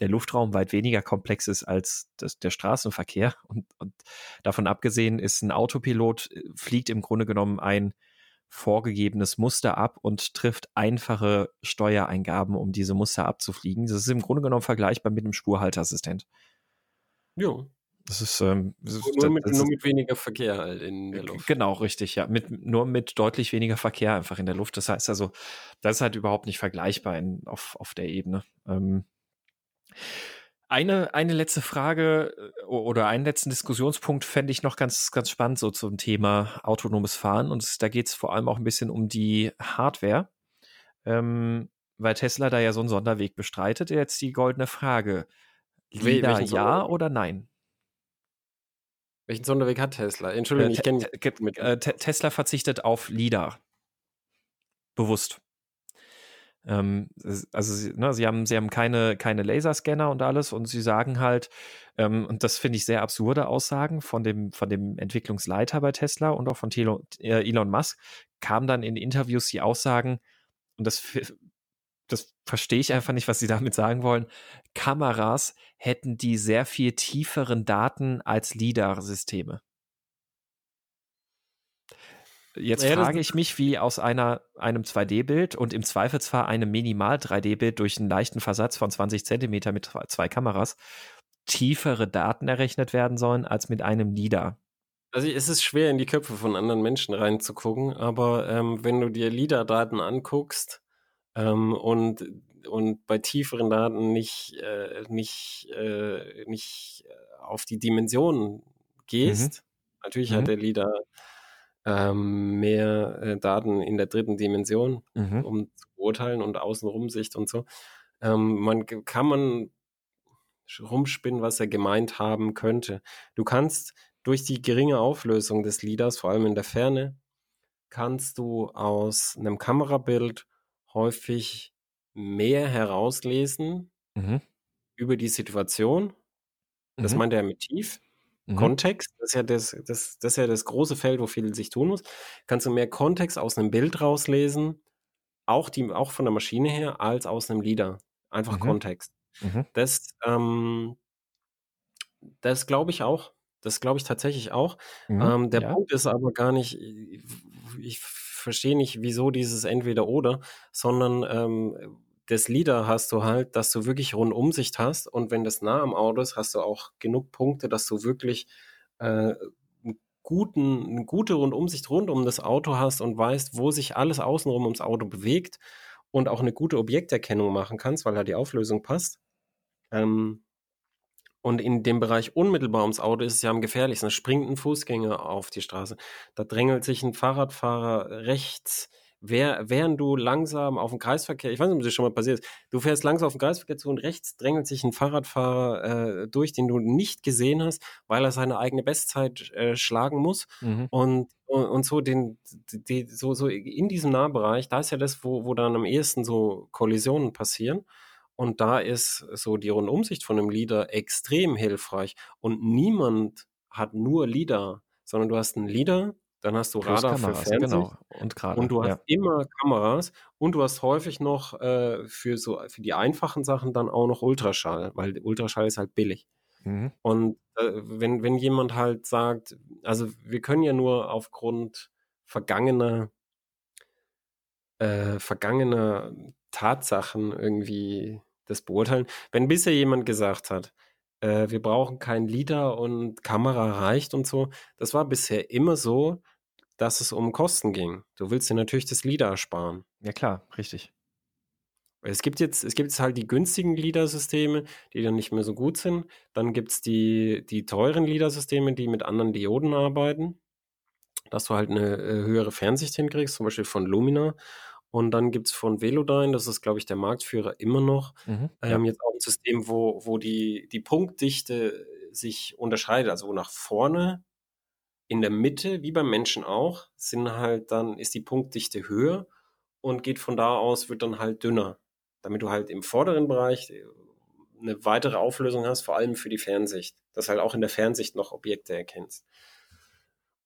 S2: der Luftraum weit weniger komplex ist als das, der Straßenverkehr. Und, und davon abgesehen ist ein Autopilot, äh, fliegt im Grunde genommen ein vorgegebenes Muster ab und trifft einfache Steuereingaben, um diese Muster abzufliegen. Das ist im Grunde genommen vergleichbar mit einem Spurhalteassistent.
S1: Ja.
S2: Das ist, ähm,
S1: das nur, mit, das nur mit weniger Verkehr halt in der Luft.
S2: Genau, richtig, ja. Mit, nur mit deutlich weniger Verkehr einfach in der Luft. Das heißt also, das ist halt überhaupt nicht vergleichbar in, auf, auf der Ebene. Ähm, eine, eine letzte Frage äh, oder einen letzten Diskussionspunkt fände ich noch ganz, ganz spannend so zum Thema autonomes Fahren. Und da geht es vor allem auch ein bisschen um die Hardware, ähm, weil Tesla da ja so einen Sonderweg bestreitet. Jetzt die goldene Frage. LIDAR ja oder nein?
S1: Welchen Sonderweg hat Tesla? Entschuldigung, äh, ich kenne
S2: mit. Äh, Tesla verzichtet auf LIDAR. Bewusst. Ähm, also sie, ne, sie, haben, sie haben keine, keine Laserscanner und alles und sie sagen halt, ähm, und das finde ich sehr absurde Aussagen von dem, von dem Entwicklungsleiter bei Tesla und auch von Thilo, äh, Elon Musk, kamen dann in Interviews die Aussagen, und das, das verstehe ich einfach nicht, was sie damit sagen wollen, Kameras hätten die sehr viel tieferen Daten als LIDAR-Systeme. Jetzt ja, frage ich mich, wie aus einer, einem 2D-Bild und im Zweifelsfall einem Minimal-3D-Bild durch einen leichten Versatz von 20 Zentimeter mit zwei Kameras tiefere Daten errechnet werden sollen als mit einem LIDAR.
S1: Also es ist schwer, in die Köpfe von anderen Menschen reinzugucken, aber ähm, wenn du dir LIDAR-Daten anguckst ähm, und, und bei tieferen Daten nicht, äh, nicht, äh, nicht auf die Dimensionen gehst, mhm. natürlich mhm. hat der LIDAR ähm, mehr äh, Daten in der dritten Dimension, mhm. um zu beurteilen und Außenrumsicht und so. Ähm, man kann man rumspinnen, was er gemeint haben könnte. Du kannst durch die geringe Auflösung des LIDARs, vor allem in der Ferne, kannst du aus einem Kamerabild häufig mehr herauslesen mhm. über die Situation. Das mhm. meint er mit tief. Mhm. Kontext, das ist, ja das, das, das ist ja das große Feld, wo viel sich tun muss. Kannst du mehr Kontext aus einem Bild rauslesen, auch, die, auch von der Maschine her, als aus einem LIDAR. Einfach mhm. Kontext. Mhm. Das, ähm, das glaube ich auch. Das glaube ich tatsächlich auch. Mhm, ähm, der ja. Punkt ist aber gar nicht, ich verstehe nicht, wieso dieses Entweder-Oder, sondern ähm, das Lieder hast du halt, dass du wirklich Rundumsicht hast und wenn das nah am Auto ist, hast du auch genug Punkte, dass du wirklich äh, guten, eine gute Rundumsicht rund um das Auto hast und weißt, wo sich alles außenrum ums Auto bewegt und auch eine gute Objekterkennung machen kannst, weil da die Auflösung passt. Ähm, und in dem Bereich unmittelbar ums Auto ist es ja am gefährlichsten. Da springt ein Fußgänger auf die Straße. Da drängelt sich ein Fahrradfahrer rechts wer, während du langsam auf den Kreisverkehr, ich weiß nicht, ob das schon mal passiert ist, du fährst langsam auf den Kreisverkehr zu und rechts drängelt sich ein Fahrradfahrer äh, durch, den du nicht gesehen hast, weil er seine eigene Bestzeit äh, schlagen muss. Mhm. Und, und, und, so den, die, so, so in diesem Nahbereich, da ist ja das, wo, wo dann am ehesten so Kollisionen passieren. Und da ist so die Rundumsicht von einem Leader extrem hilfreich. Und niemand hat nur Leader, sondern du hast einen Leader, dann hast du Radar Kameras, für Fernsehen. Genau. Und, und du hast ja. immer Kameras und du hast häufig noch äh, für so für die einfachen Sachen dann auch noch Ultraschall, weil Ultraschall ist halt billig. Mhm. Und äh, wenn, wenn jemand halt sagt, also wir können ja nur aufgrund vergangener äh, vergangener Tatsachen irgendwie das beurteilen. Wenn bisher jemand gesagt hat, äh, wir brauchen kein Lieder und Kamera reicht und so. Das war bisher immer so, dass es um Kosten ging. Du willst dir natürlich das LIDAR sparen.
S2: Ja klar, richtig.
S1: Es gibt jetzt, es gibt jetzt halt die günstigen LIDAR-Systeme, die dann nicht mehr so gut sind. Dann gibt es die, die teuren LIDAR-Systeme, die mit anderen Dioden arbeiten, dass du halt eine äh, höhere Fernsicht hinkriegst, zum Beispiel von Lumina. Und dann gibt es von Velodyne, das ist, glaube ich, der Marktführer immer noch, mhm, ähm, ja. jetzt auch ein System, wo, wo die, die Punktdichte sich unterscheidet. Also wo nach vorne, in der Mitte, wie beim Menschen auch, sind halt dann, ist die Punktdichte höher und geht von da aus, wird dann halt dünner. Damit du halt im vorderen Bereich äh, eine weitere Auflösung hast, vor allem für die Fernsicht. Dass halt auch in der Fernsicht noch Objekte erkennst.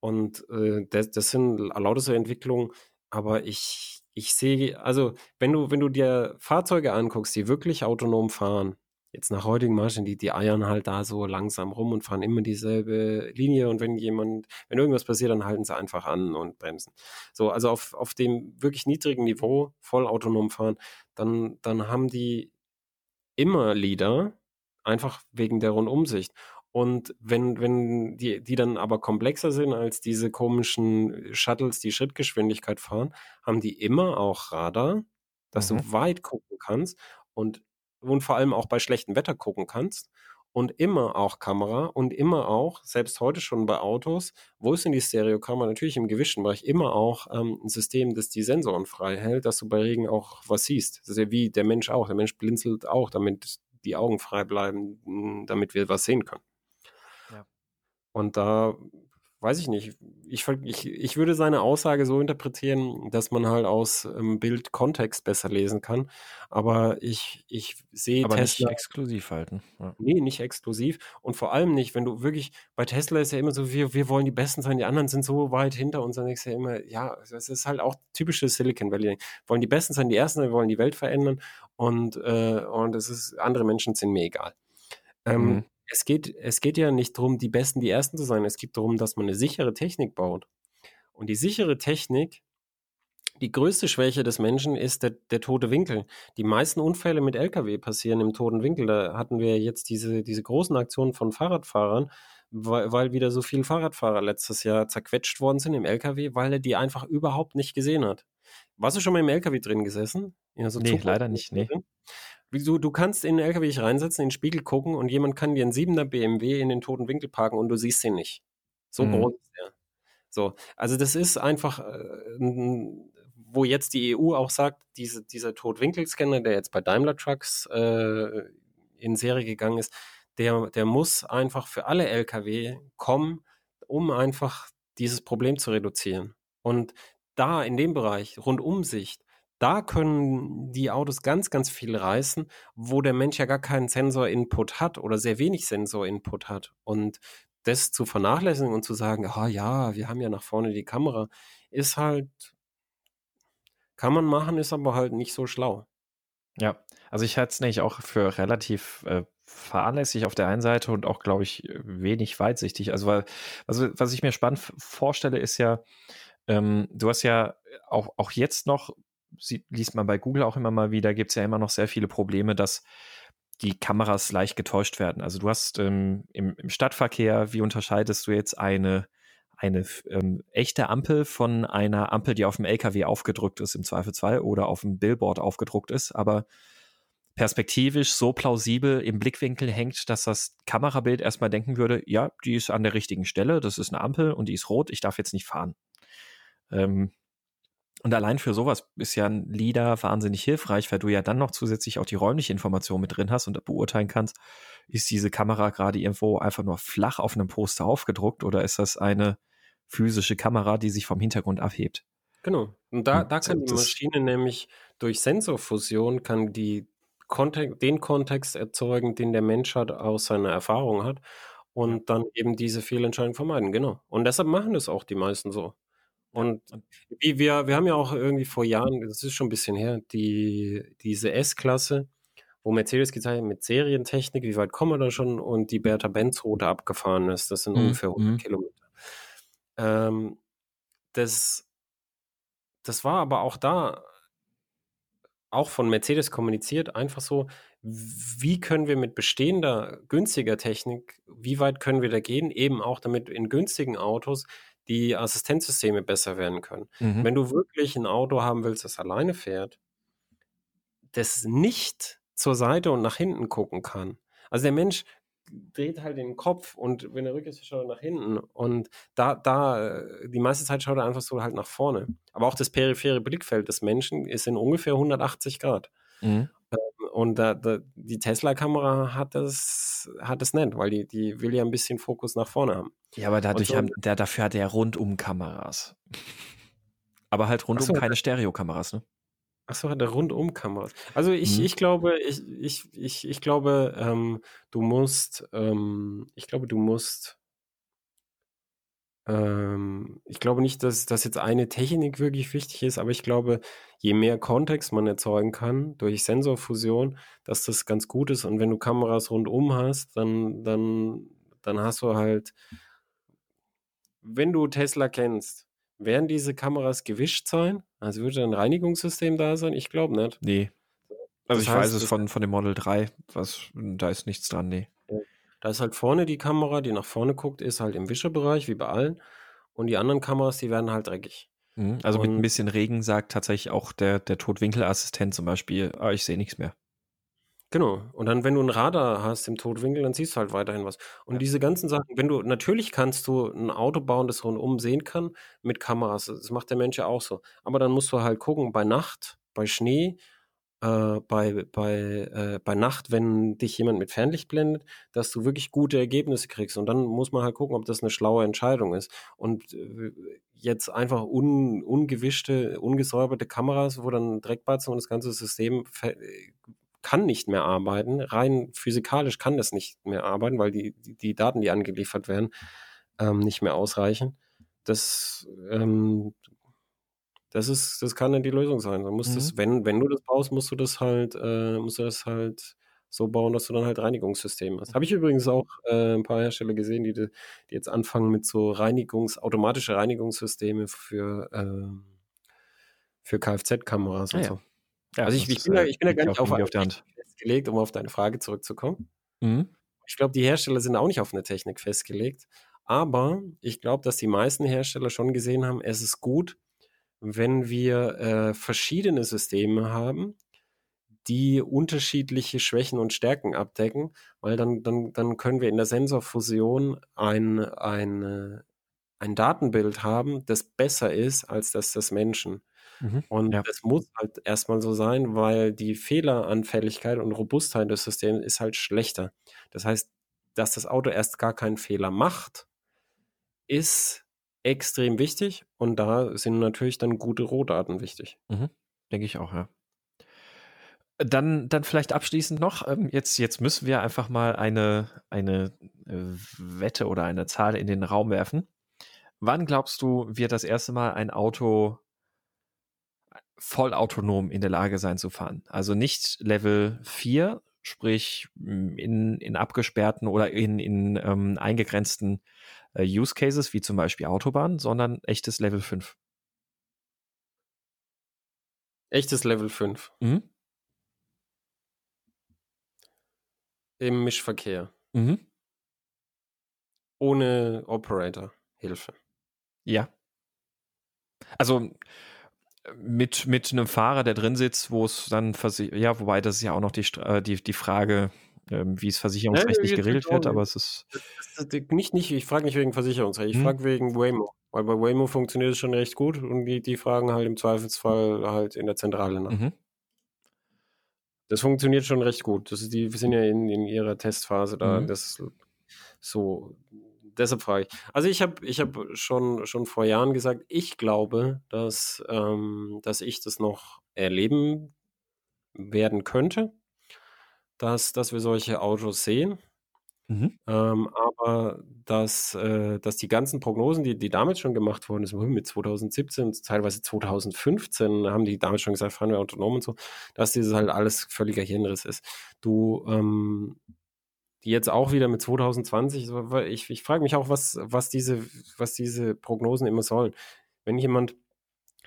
S1: Und äh, das, das sind lauter so Entwicklungen, aber ich ich sehe, also wenn du, wenn du dir Fahrzeuge anguckst, die wirklich autonom fahren, jetzt nach heutigen Maschinen, die, die eiern halt da so langsam rum und fahren immer dieselbe Linie und wenn jemand, wenn irgendwas passiert, dann halten sie einfach an und bremsen. So, also auf, auf dem wirklich niedrigen Niveau voll autonom fahren, dann, dann haben die immer Leader, einfach wegen der Rundumsicht. Und wenn, wenn die, die dann aber komplexer sind als diese komischen Shuttles, die Schrittgeschwindigkeit fahren, haben die immer auch Radar, dass mhm. du weit gucken kannst und, und vor allem auch bei schlechtem Wetter gucken kannst. Und immer auch Kamera und immer auch, selbst heute schon bei Autos, wo ist denn die Stereokamera? Natürlich im gewischten Bereich, immer auch ähm, ein System, das die Sensoren frei hält, dass du bei Regen auch was siehst. Das ist ja wie der Mensch auch. Der Mensch blinzelt auch, damit die Augen frei bleiben, damit wir was sehen können. Und da weiß ich nicht. Ich, ich, ich würde seine Aussage so interpretieren, dass man halt aus ähm, Bild Kontext besser lesen kann. Aber ich, ich sehe
S2: Aber
S1: Tesla.
S2: nicht exklusiv halten. Ja.
S1: Nee, nicht exklusiv. Und vor allem nicht, wenn du wirklich, bei Tesla ist ja immer so, wir, wir wollen die Besten sein, die anderen sind so weit hinter uns. Dann denkst du ja immer, ja, das ist halt auch typisches Silicon Valley. Wollen die Besten sein, die Ersten, wir wollen die Welt verändern. Und, äh, und es ist, andere Menschen sind mir egal. Ähm,
S2: Mhm.
S1: Es, geht, es geht ja nicht darum, die Besten, die Ersten zu sein. Es geht darum, dass man eine sichere Technik baut. Und die sichere Technik, die größte Schwäche des Menschen ist der, der tote Winkel. Die meisten Unfälle mit Lkw passieren im toten Winkel. Da hatten wir jetzt diese, diese großen Aktionen von Fahrradfahrern, weil, weil wieder so viele Fahrradfahrer letztes Jahr zerquetscht worden sind im Lkw, weil er die einfach überhaupt nicht gesehen hat. Warst du schon mal im LKW drin gesessen?
S2: Ja, so nee, leider nicht, nee.
S1: Du, du kannst in den LKW reinsetzen, in den Spiegel gucken und jemand kann dir einen 7er BMW in den toten Winkel parken und du siehst ihn nicht. So mhm. groß ist er. So, also das ist einfach, äh, wo jetzt die EU auch sagt, diese, dieser Totwinkelscanner, der jetzt bei Daimler Trucks äh, in Serie gegangen ist, der, der muss einfach für alle LKW kommen, um einfach dieses Problem zu reduzieren. Und da in dem Bereich, Rundumsicht, da können die Autos ganz, ganz viel reißen, wo der Mensch ja gar keinen Sensor-Input hat oder sehr wenig Sensor-Input hat. Und das zu vernachlässigen und zu sagen, ah ja, wir haben ja nach vorne die Kamera, ist halt, kann man machen, ist aber halt nicht so schlau.
S2: Ja, also ich halte es nämlich auch für relativ äh, fahrlässig auf der einen Seite und auch, glaube ich, wenig weitsichtig. Also, weil, also, was ich mir spannend vorstelle, ist ja, ähm, du hast ja auch, auch jetzt noch, sie, liest man bei Google auch immer mal wieder, gibt es ja immer noch sehr viele Probleme, dass die Kameras leicht getäuscht werden. Also du hast ähm, im, im, Stadtverkehr, wie unterscheidest du jetzt eine, eine ähm, echte Ampel von einer Ampel, die auf dem LKW aufgedrückt ist, im Zweifelsfall, oder auf dem Billboard aufgedruckt ist, aber perspektivisch so plausibel im Blickwinkel hängt, dass das Kamerabild erstmal denken würde, ja, die ist an der richtigen Stelle, das ist eine Ampel und die ist rot, ich darf jetzt nicht fahren. Ähm, und allein für sowas ist ja ein LIDAR wahnsinnig hilfreich, weil du ja dann noch zusätzlich auch die räumliche Information mit drin hast und beurteilen kannst, ist diese Kamera gerade irgendwo einfach nur flach auf einem Poster aufgedruckt oder ist das eine physische Kamera, die sich vom Hintergrund abhebt?
S1: Genau. Und da, da kann die Maschine nämlich durch Sensorfusion kann die Kontext, den Kontext erzeugen, den der Mensch hat aus seiner Erfahrung hat und dann eben diese Fehlentscheidung vermeiden. Genau. Und deshalb machen das auch die meisten so. Und wie wir, wir haben ja auch irgendwie vor Jahren, das ist schon ein bisschen her, die, diese S-Klasse, wo Mercedes gezeigt hat, mit Serientechnik, wie weit kommen wir da schon und die Bertha-Benz-Route abgefahren ist. Das sind mhm. ungefähr 100 mhm. Kilometer. Ähm, das, das war aber auch da, auch von Mercedes kommuniziert, einfach so, wie können wir mit bestehender, günstiger Technik, wie weit können wir da gehen, eben auch damit in günstigen Autos die Assistenzsysteme besser werden können. Mhm. Wenn du wirklich ein Auto haben willst, das alleine fährt, das nicht zur Seite und nach hinten gucken kann. Also der Mensch dreht halt den Kopf und wenn er rückwärts schaut er nach hinten und da, da, die meiste Zeit schaut er einfach so halt nach vorne. Aber auch das periphere Blickfeld des Menschen ist in ungefähr 180 Grad. Mhm. Und da, da, die Tesla-Kamera hat das, hat das nicht, weil die, die will ja ein bisschen Fokus nach vorne haben.
S2: Ja, aber dadurch so, haben, der, dafür hat er rundum Kameras. Aber halt rundum so, keine Stereokameras, ne?
S1: Achso, hat er rundum Kameras. Also ich, mhm. ich glaube, ich, ich, ich, ich glaube, ähm, du musst, ähm, ich glaube, du musst ähm, ich glaube nicht, dass, dass jetzt eine Technik wirklich wichtig ist, aber ich glaube, je mehr Kontext man erzeugen kann durch Sensorfusion, dass das ganz gut ist. Und wenn du Kameras rundum hast, dann, dann, dann hast du halt, wenn du Tesla kennst, werden diese Kameras gewischt sein? Also würde ein Reinigungssystem da sein? Ich glaube nicht.
S2: Nee. Also das ich heißt, weiß es von, von dem Model 3, was, da ist nichts dran, nee.
S1: Da ist halt vorne die Kamera, die nach vorne guckt, ist halt im Wischerbereich, wie bei allen. Und die anderen Kameras, die werden halt dreckig.
S2: Mhm. Also und mit ein bisschen Regen sagt tatsächlich auch der, der Totwinkelassistent zum Beispiel, ah, ich sehe nichts mehr.
S1: Genau. Und dann, wenn du ein Radar hast im Totwinkel, dann siehst du halt weiterhin was. Und ja. diese ganzen Sachen, wenn du, natürlich kannst du ein Auto bauen, das rundum sehen kann, mit Kameras. Das macht der Mensch ja auch so. Aber dann musst du halt gucken, bei Nacht, bei Schnee, äh, bei, bei, äh, bei Nacht, wenn dich jemand mit Fernlicht blendet, dass du wirklich gute Ergebnisse kriegst. Und dann muss man halt gucken, ob das eine schlaue Entscheidung ist. Und äh, jetzt einfach un, ungewischte, ungesäuberte Kameras, wo dann Dreckbatzen und das ganze System kann nicht mehr arbeiten. Rein physikalisch kann das nicht mehr arbeiten, weil die, die, die Daten, die angeliefert werden, ähm, nicht mehr ausreichen. Das, ähm, das ist, das kann dann die Lösung sein. Du musst mhm. das, wenn, wenn du das baust, musst du das halt, äh, musst du das halt so bauen, dass du dann halt Reinigungssysteme hast. Habe ich übrigens auch äh, ein paar Hersteller gesehen, die, die jetzt anfangen mit so Reinigungs, automatische Reinigungssysteme für, äh, für Kfz-Kameras ah, und ja. so. Ja, also ich, ich, bin da, ich bin da gar nicht auf, auf der Hand festgelegt, um auf deine Frage zurückzukommen. Mhm. Ich glaube, die Hersteller sind auch nicht auf eine Technik festgelegt. Aber ich glaube, dass die meisten Hersteller schon gesehen haben, es ist gut, wenn wir äh, verschiedene Systeme haben, die unterschiedliche Schwächen und Stärken abdecken, weil dann, dann, dann können wir in der Sensorfusion ein, ein, ein Datenbild haben, das besser ist als das des Menschen. Mhm, und ja. das muss halt erstmal so sein, weil die Fehleranfälligkeit und Robustheit des Systems ist halt schlechter. Das heißt, dass das Auto erst gar keinen Fehler macht, ist extrem wichtig und da sind natürlich dann gute Rohdaten wichtig.
S2: Mhm. Denke ich auch, ja. Dann, dann vielleicht abschließend noch, ähm, jetzt, jetzt müssen wir einfach mal eine, eine äh, Wette oder eine Zahl in den Raum werfen. Wann glaubst du, wird das erste Mal ein Auto vollautonom in der Lage sein zu fahren? Also nicht Level 4, sprich in, in abgesperrten oder in, in ähm, eingegrenzten äh, Use Cases, wie zum Beispiel Autobahn, sondern echtes Level 5.
S1: Echtes Level 5. Mhm. Im Mischverkehr. Mhm. Ohne Operator-Hilfe.
S2: Ja. Also mit, mit einem Fahrer, der drin sitzt, wo es dann, ja, wobei das ist ja auch noch die, äh, die, die Frage, ähm, wie es versicherungsrechtlich ja, geregelt wird, aber es ist.
S1: Das, das, nicht, nicht, ich frage nicht wegen Versicherungsrecht, ich hm. frage wegen Waymo. Weil bei Waymo funktioniert es schon recht gut und die, die fragen halt im Zweifelsfall halt in der Zentrale nach. Mhm. Das funktioniert schon recht gut. Das ist, die sind ja in, in ihrer Testphase da. Mhm. Das so. Deshalb frage ich. Also ich habe ich hab schon, schon vor Jahren gesagt, ich glaube, dass, ähm, dass ich das noch erleben werden könnte dass, dass wir solche Autos sehen. Mhm. Ähm, aber dass, äh, dass die ganzen Prognosen, die, die damals schon gemacht wurden, das mit 2017, teilweise 2015, haben die damals schon gesagt, fahren wir autonom und so, dass dieses halt alles völliger Hirnriss ist. Du, ähm, jetzt auch wieder mit 2020, ich, ich frage mich auch, was, was, diese, was diese Prognosen immer sollen. Wenn jemand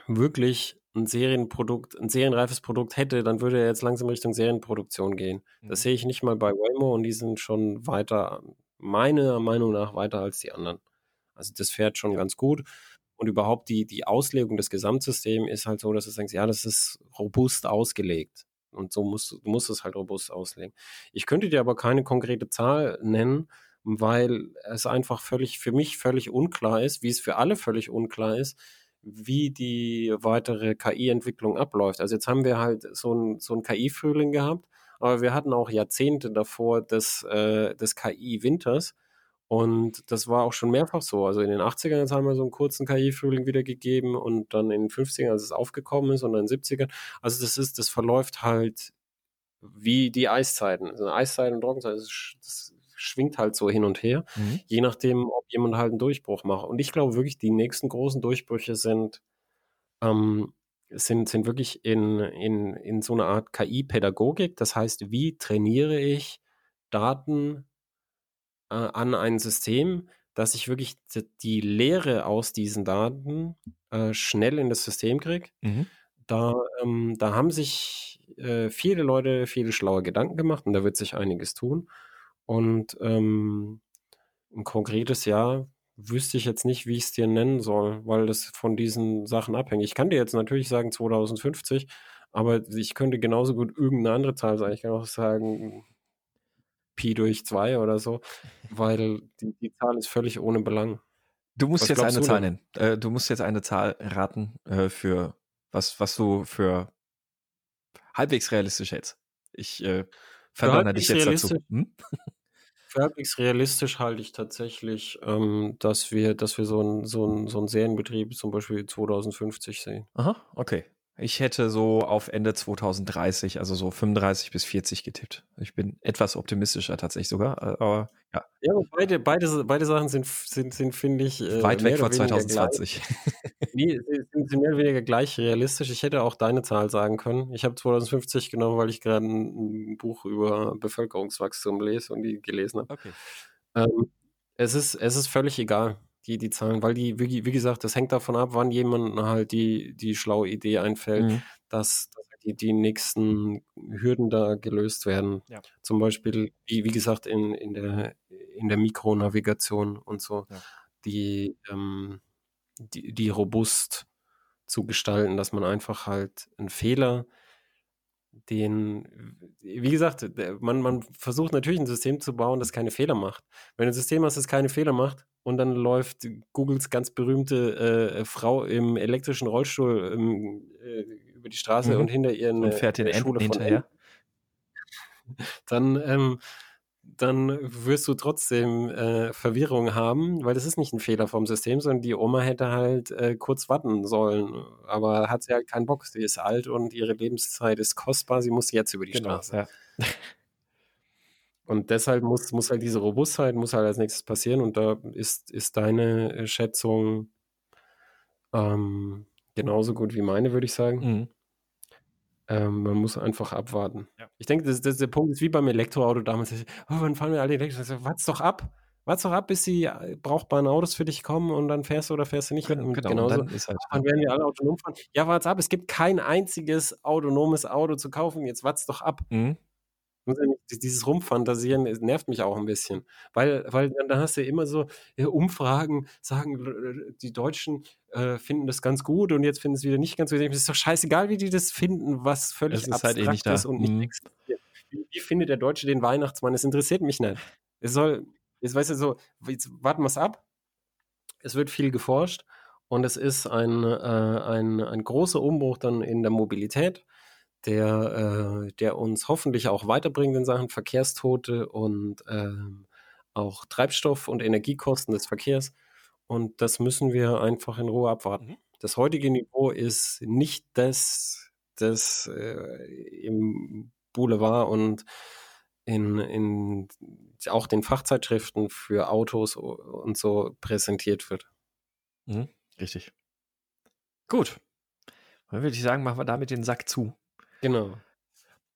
S1: wirklich ein Serienprodukt, ein serienreifes Produkt hätte, dann würde er jetzt langsam Richtung Serienproduktion gehen. Mhm. Das sehe ich nicht mal bei Waymo und die sind schon weiter, meiner Meinung nach, weiter als die anderen. Also das fährt schon ja. ganz gut. Und überhaupt die, die Auslegung des Gesamtsystems ist halt so, dass du denkst, ja, das ist robust ausgelegt. Und so musst du musst es halt robust auslegen. Ich könnte dir aber keine konkrete Zahl nennen, weil es einfach völlig, für mich völlig unklar ist, wie es für alle völlig unklar ist, wie die weitere KI-Entwicklung abläuft. Also jetzt haben wir halt so ein, so ein KI-Frühling gehabt, aber wir hatten auch Jahrzehnte davor des, äh, des KI-Winters. Und das war auch schon mehrfach so. Also in den 80ern jetzt haben wir so einen kurzen KI-Frühling wieder gegeben und dann in den 50ern, als es aufgekommen ist, und dann in den 70ern. Also das ist, das verläuft halt wie die Eiszeiten. Also Eiszeiten und Trockenzeit, das, das schwingt halt so hin und her, mhm. je nachdem, ob jemand halt einen Durchbruch macht. Und ich glaube wirklich, die nächsten großen Durchbrüche sind, ähm, sind, sind wirklich in, in, in so einer Art KI-Pädagogik. Das heißt, wie trainiere ich Daten äh, an ein System, dass ich wirklich die Lehre aus diesen Daten äh, schnell in das System kriege. Mhm. Da, ähm, da haben sich äh, viele Leute viele schlaue Gedanken gemacht und da wird sich einiges tun. Und ähm, ein konkretes Jahr wüsste ich jetzt nicht, wie ich es dir nennen soll, weil das von diesen Sachen abhängt. Ich kann dir jetzt natürlich sagen 2050, aber ich könnte genauso gut irgendeine andere Zahl sagen. Ich kann auch sagen Pi durch 2 oder so, weil die, die Zahl ist völlig ohne Belang.
S2: Du musst was jetzt eine Zahl nennen. Äh, du musst jetzt eine Zahl raten äh, für was, was du für halbwegs realistisch hältst. Ich äh, verdonnere dich jetzt dazu. Hm?
S1: Halbwegs realistisch halte ich tatsächlich, ähm, dass wir, dass wir so einen so so 'n Serienbetrieb zum Beispiel 2050 sehen.
S2: Aha, okay. Ich hätte so auf Ende 2030, also so 35 bis 40 getippt. Ich bin etwas optimistischer tatsächlich sogar, äh, aber ja.
S1: Ja, beide, beide, beide Sachen sind, sind, sind finde ich.
S2: Äh, Weit weg von 2020.
S1: nee, sind, sind mehr oder weniger gleich realistisch. Ich hätte auch deine Zahl sagen können. Ich habe 2050 genommen, weil ich gerade ein, ein, Buch über Bevölkerungswachstum lese und die gelesen habe. Okay. Ähm, es, ist, es ist völlig egal die, die Zahlen, weil die, wie, wie gesagt, das hängt davon ab, wann jemand halt die, die schlaue Idee einfällt, mhm. dass, dass die, die nächsten Hürden da gelöst werden. Ja. Zum Beispiel, wie, wie gesagt, in, in, der, in der Mikronavigation und so, ja. die, ähm, die, die robust zu gestalten, dass man einfach halt einen Fehler den, wie gesagt, man, man versucht natürlich ein System zu bauen, das keine Fehler macht. Wenn du ein System hast, das keine Fehler macht und dann läuft Googles ganz berühmte äh, Frau im elektrischen Rollstuhl ähm, äh, über die Straße mhm. und hinter ihr eine
S2: und fährt den Schule hinterher,
S1: dann ähm, dann wirst du trotzdem äh, Verwirrung haben, weil das ist nicht ein Fehler vom System, sondern die Oma hätte halt äh, kurz warten sollen. Aber hat sie halt keinen Bock. Sie ist alt und ihre Lebenszeit ist kostbar. Sie muss jetzt über die genau, Straße. Ja. Und deshalb muss, muss halt diese Robustheit, muss halt als nächstes passieren. Und da ist, ist deine äh, Schätzung ähm, genauso gut wie meine, würde ich sagen. Mhm. Ähm, man muss einfach abwarten. Ja. Ich denke, das, das, der Punkt ist wie beim Elektroauto damals. Oh, wann fahren wir alle Elektroautos? Warte doch ab. Warte doch ab, bis die äh, brauchbaren Autos für dich kommen und dann fährst du oder fährst du nicht.
S2: Genau, genau. genauso. Dann, halt
S1: dann werden wir alle autonom fahren. Ja, warte ab. Es gibt kein einziges autonomes Auto zu kaufen. Jetzt warte doch ab. Mhm dieses Rumfantasieren nervt mich auch ein bisschen, weil, weil dann hast du immer so ja, Umfragen, sagen die Deutschen äh, finden das ganz gut und jetzt finden es wieder nicht ganz gut. Es ist doch scheißegal, wie die das finden, was völlig
S2: ist abstrakt halt eh nicht ist
S1: und nicht mhm. existiert. Wie, wie, findet der Deutsche den Weihnachtsmann? Es interessiert mich nicht. Es soll, jetzt weißt du so, jetzt warten wir es ab. Es wird viel geforscht und es ist ein, äh, ein, ein großer Umbruch dann in der Mobilität der, äh, der uns hoffentlich auch weiterbringt in Sachen Verkehrstote und ähm, auch Treibstoff- und Energiekosten des Verkehrs. Und das müssen wir einfach in Ruhe abwarten. Mhm. Das heutige Niveau ist nicht das, das äh, im Boulevard und in, in auch den Fachzeitschriften für Autos und so präsentiert wird.
S2: Mhm, richtig. Gut. Dann würde ich sagen, machen wir damit den Sack zu.
S1: Genau.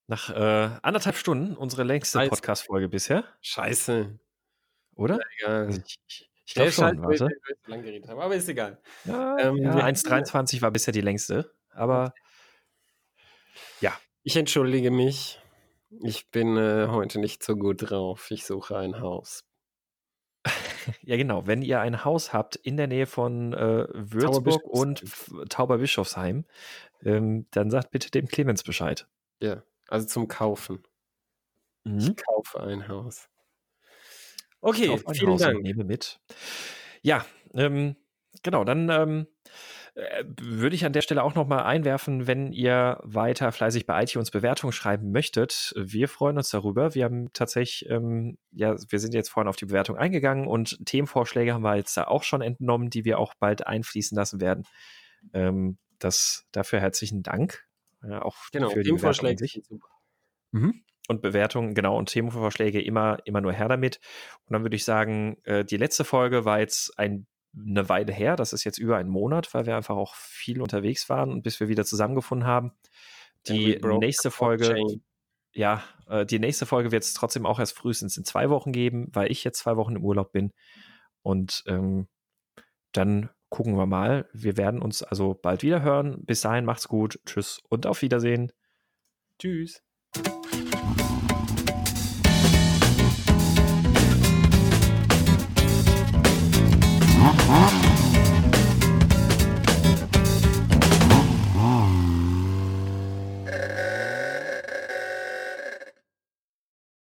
S2: Nach äh, anderthalb Stunden, unsere längste Podcast-Folge bisher.
S1: Scheiße.
S2: Oder?
S1: Ja, also ich, ich, glaube schon, halt, warte. Lang geredet haben, aber ist egal.
S2: Ja, ähm, ja 1,23 war bisher die längste, aber ja.
S1: Ich entschuldige mich. Ich bin äh, heute nicht so gut drauf. Ich suche ein Haus.
S2: Ja, genau. Wenn ihr ein Haus habt in der Nähe von äh, Würzburg und Tauberbischofsheim, ähm, dann sagt bitte dem Clemens Bescheid.
S1: Ja, also zum Kaufen. Mhm. Ich kaufe ein Haus. Okay, vielen Haus Dank.
S2: nehme mit. Ja, ähm, genau, dann ähm, äh, würde ich an der Stelle auch nochmal einwerfen, wenn ihr weiter fleißig bei iTunes Bewertungen schreiben möchtet. Wir freuen uns darüber. Wir haben tatsächlich, ähm, ja, wir sind jetzt vorhin auf die Bewertung eingegangen und Themenvorschläge haben wir jetzt da auch schon entnommen, die wir auch bald einfließen lassen werden. Ähm, das, dafür herzlichen Dank. Ja, auch
S1: genau, für die Themenvorschläge.
S2: Mhm. Und Bewertungen, genau, und Themenvorschläge immer, immer nur her damit. Und dann würde ich sagen, äh, die letzte Folge war jetzt ein, eine Weile her. Das ist jetzt über einen Monat, weil wir einfach auch viel unterwegs waren und bis wir wieder zusammengefunden haben. Die nächste Folge, ja, äh, die nächste Folge wird es trotzdem auch erst frühestens in zwei Wochen geben, weil ich jetzt zwei Wochen im Urlaub bin. Und ähm, dann gucken wir mal. Wir werden uns also bald wieder hören. Bis dahin macht's gut. Tschüss und auf Wiedersehen.
S1: Tschüss.
S2: Mhm.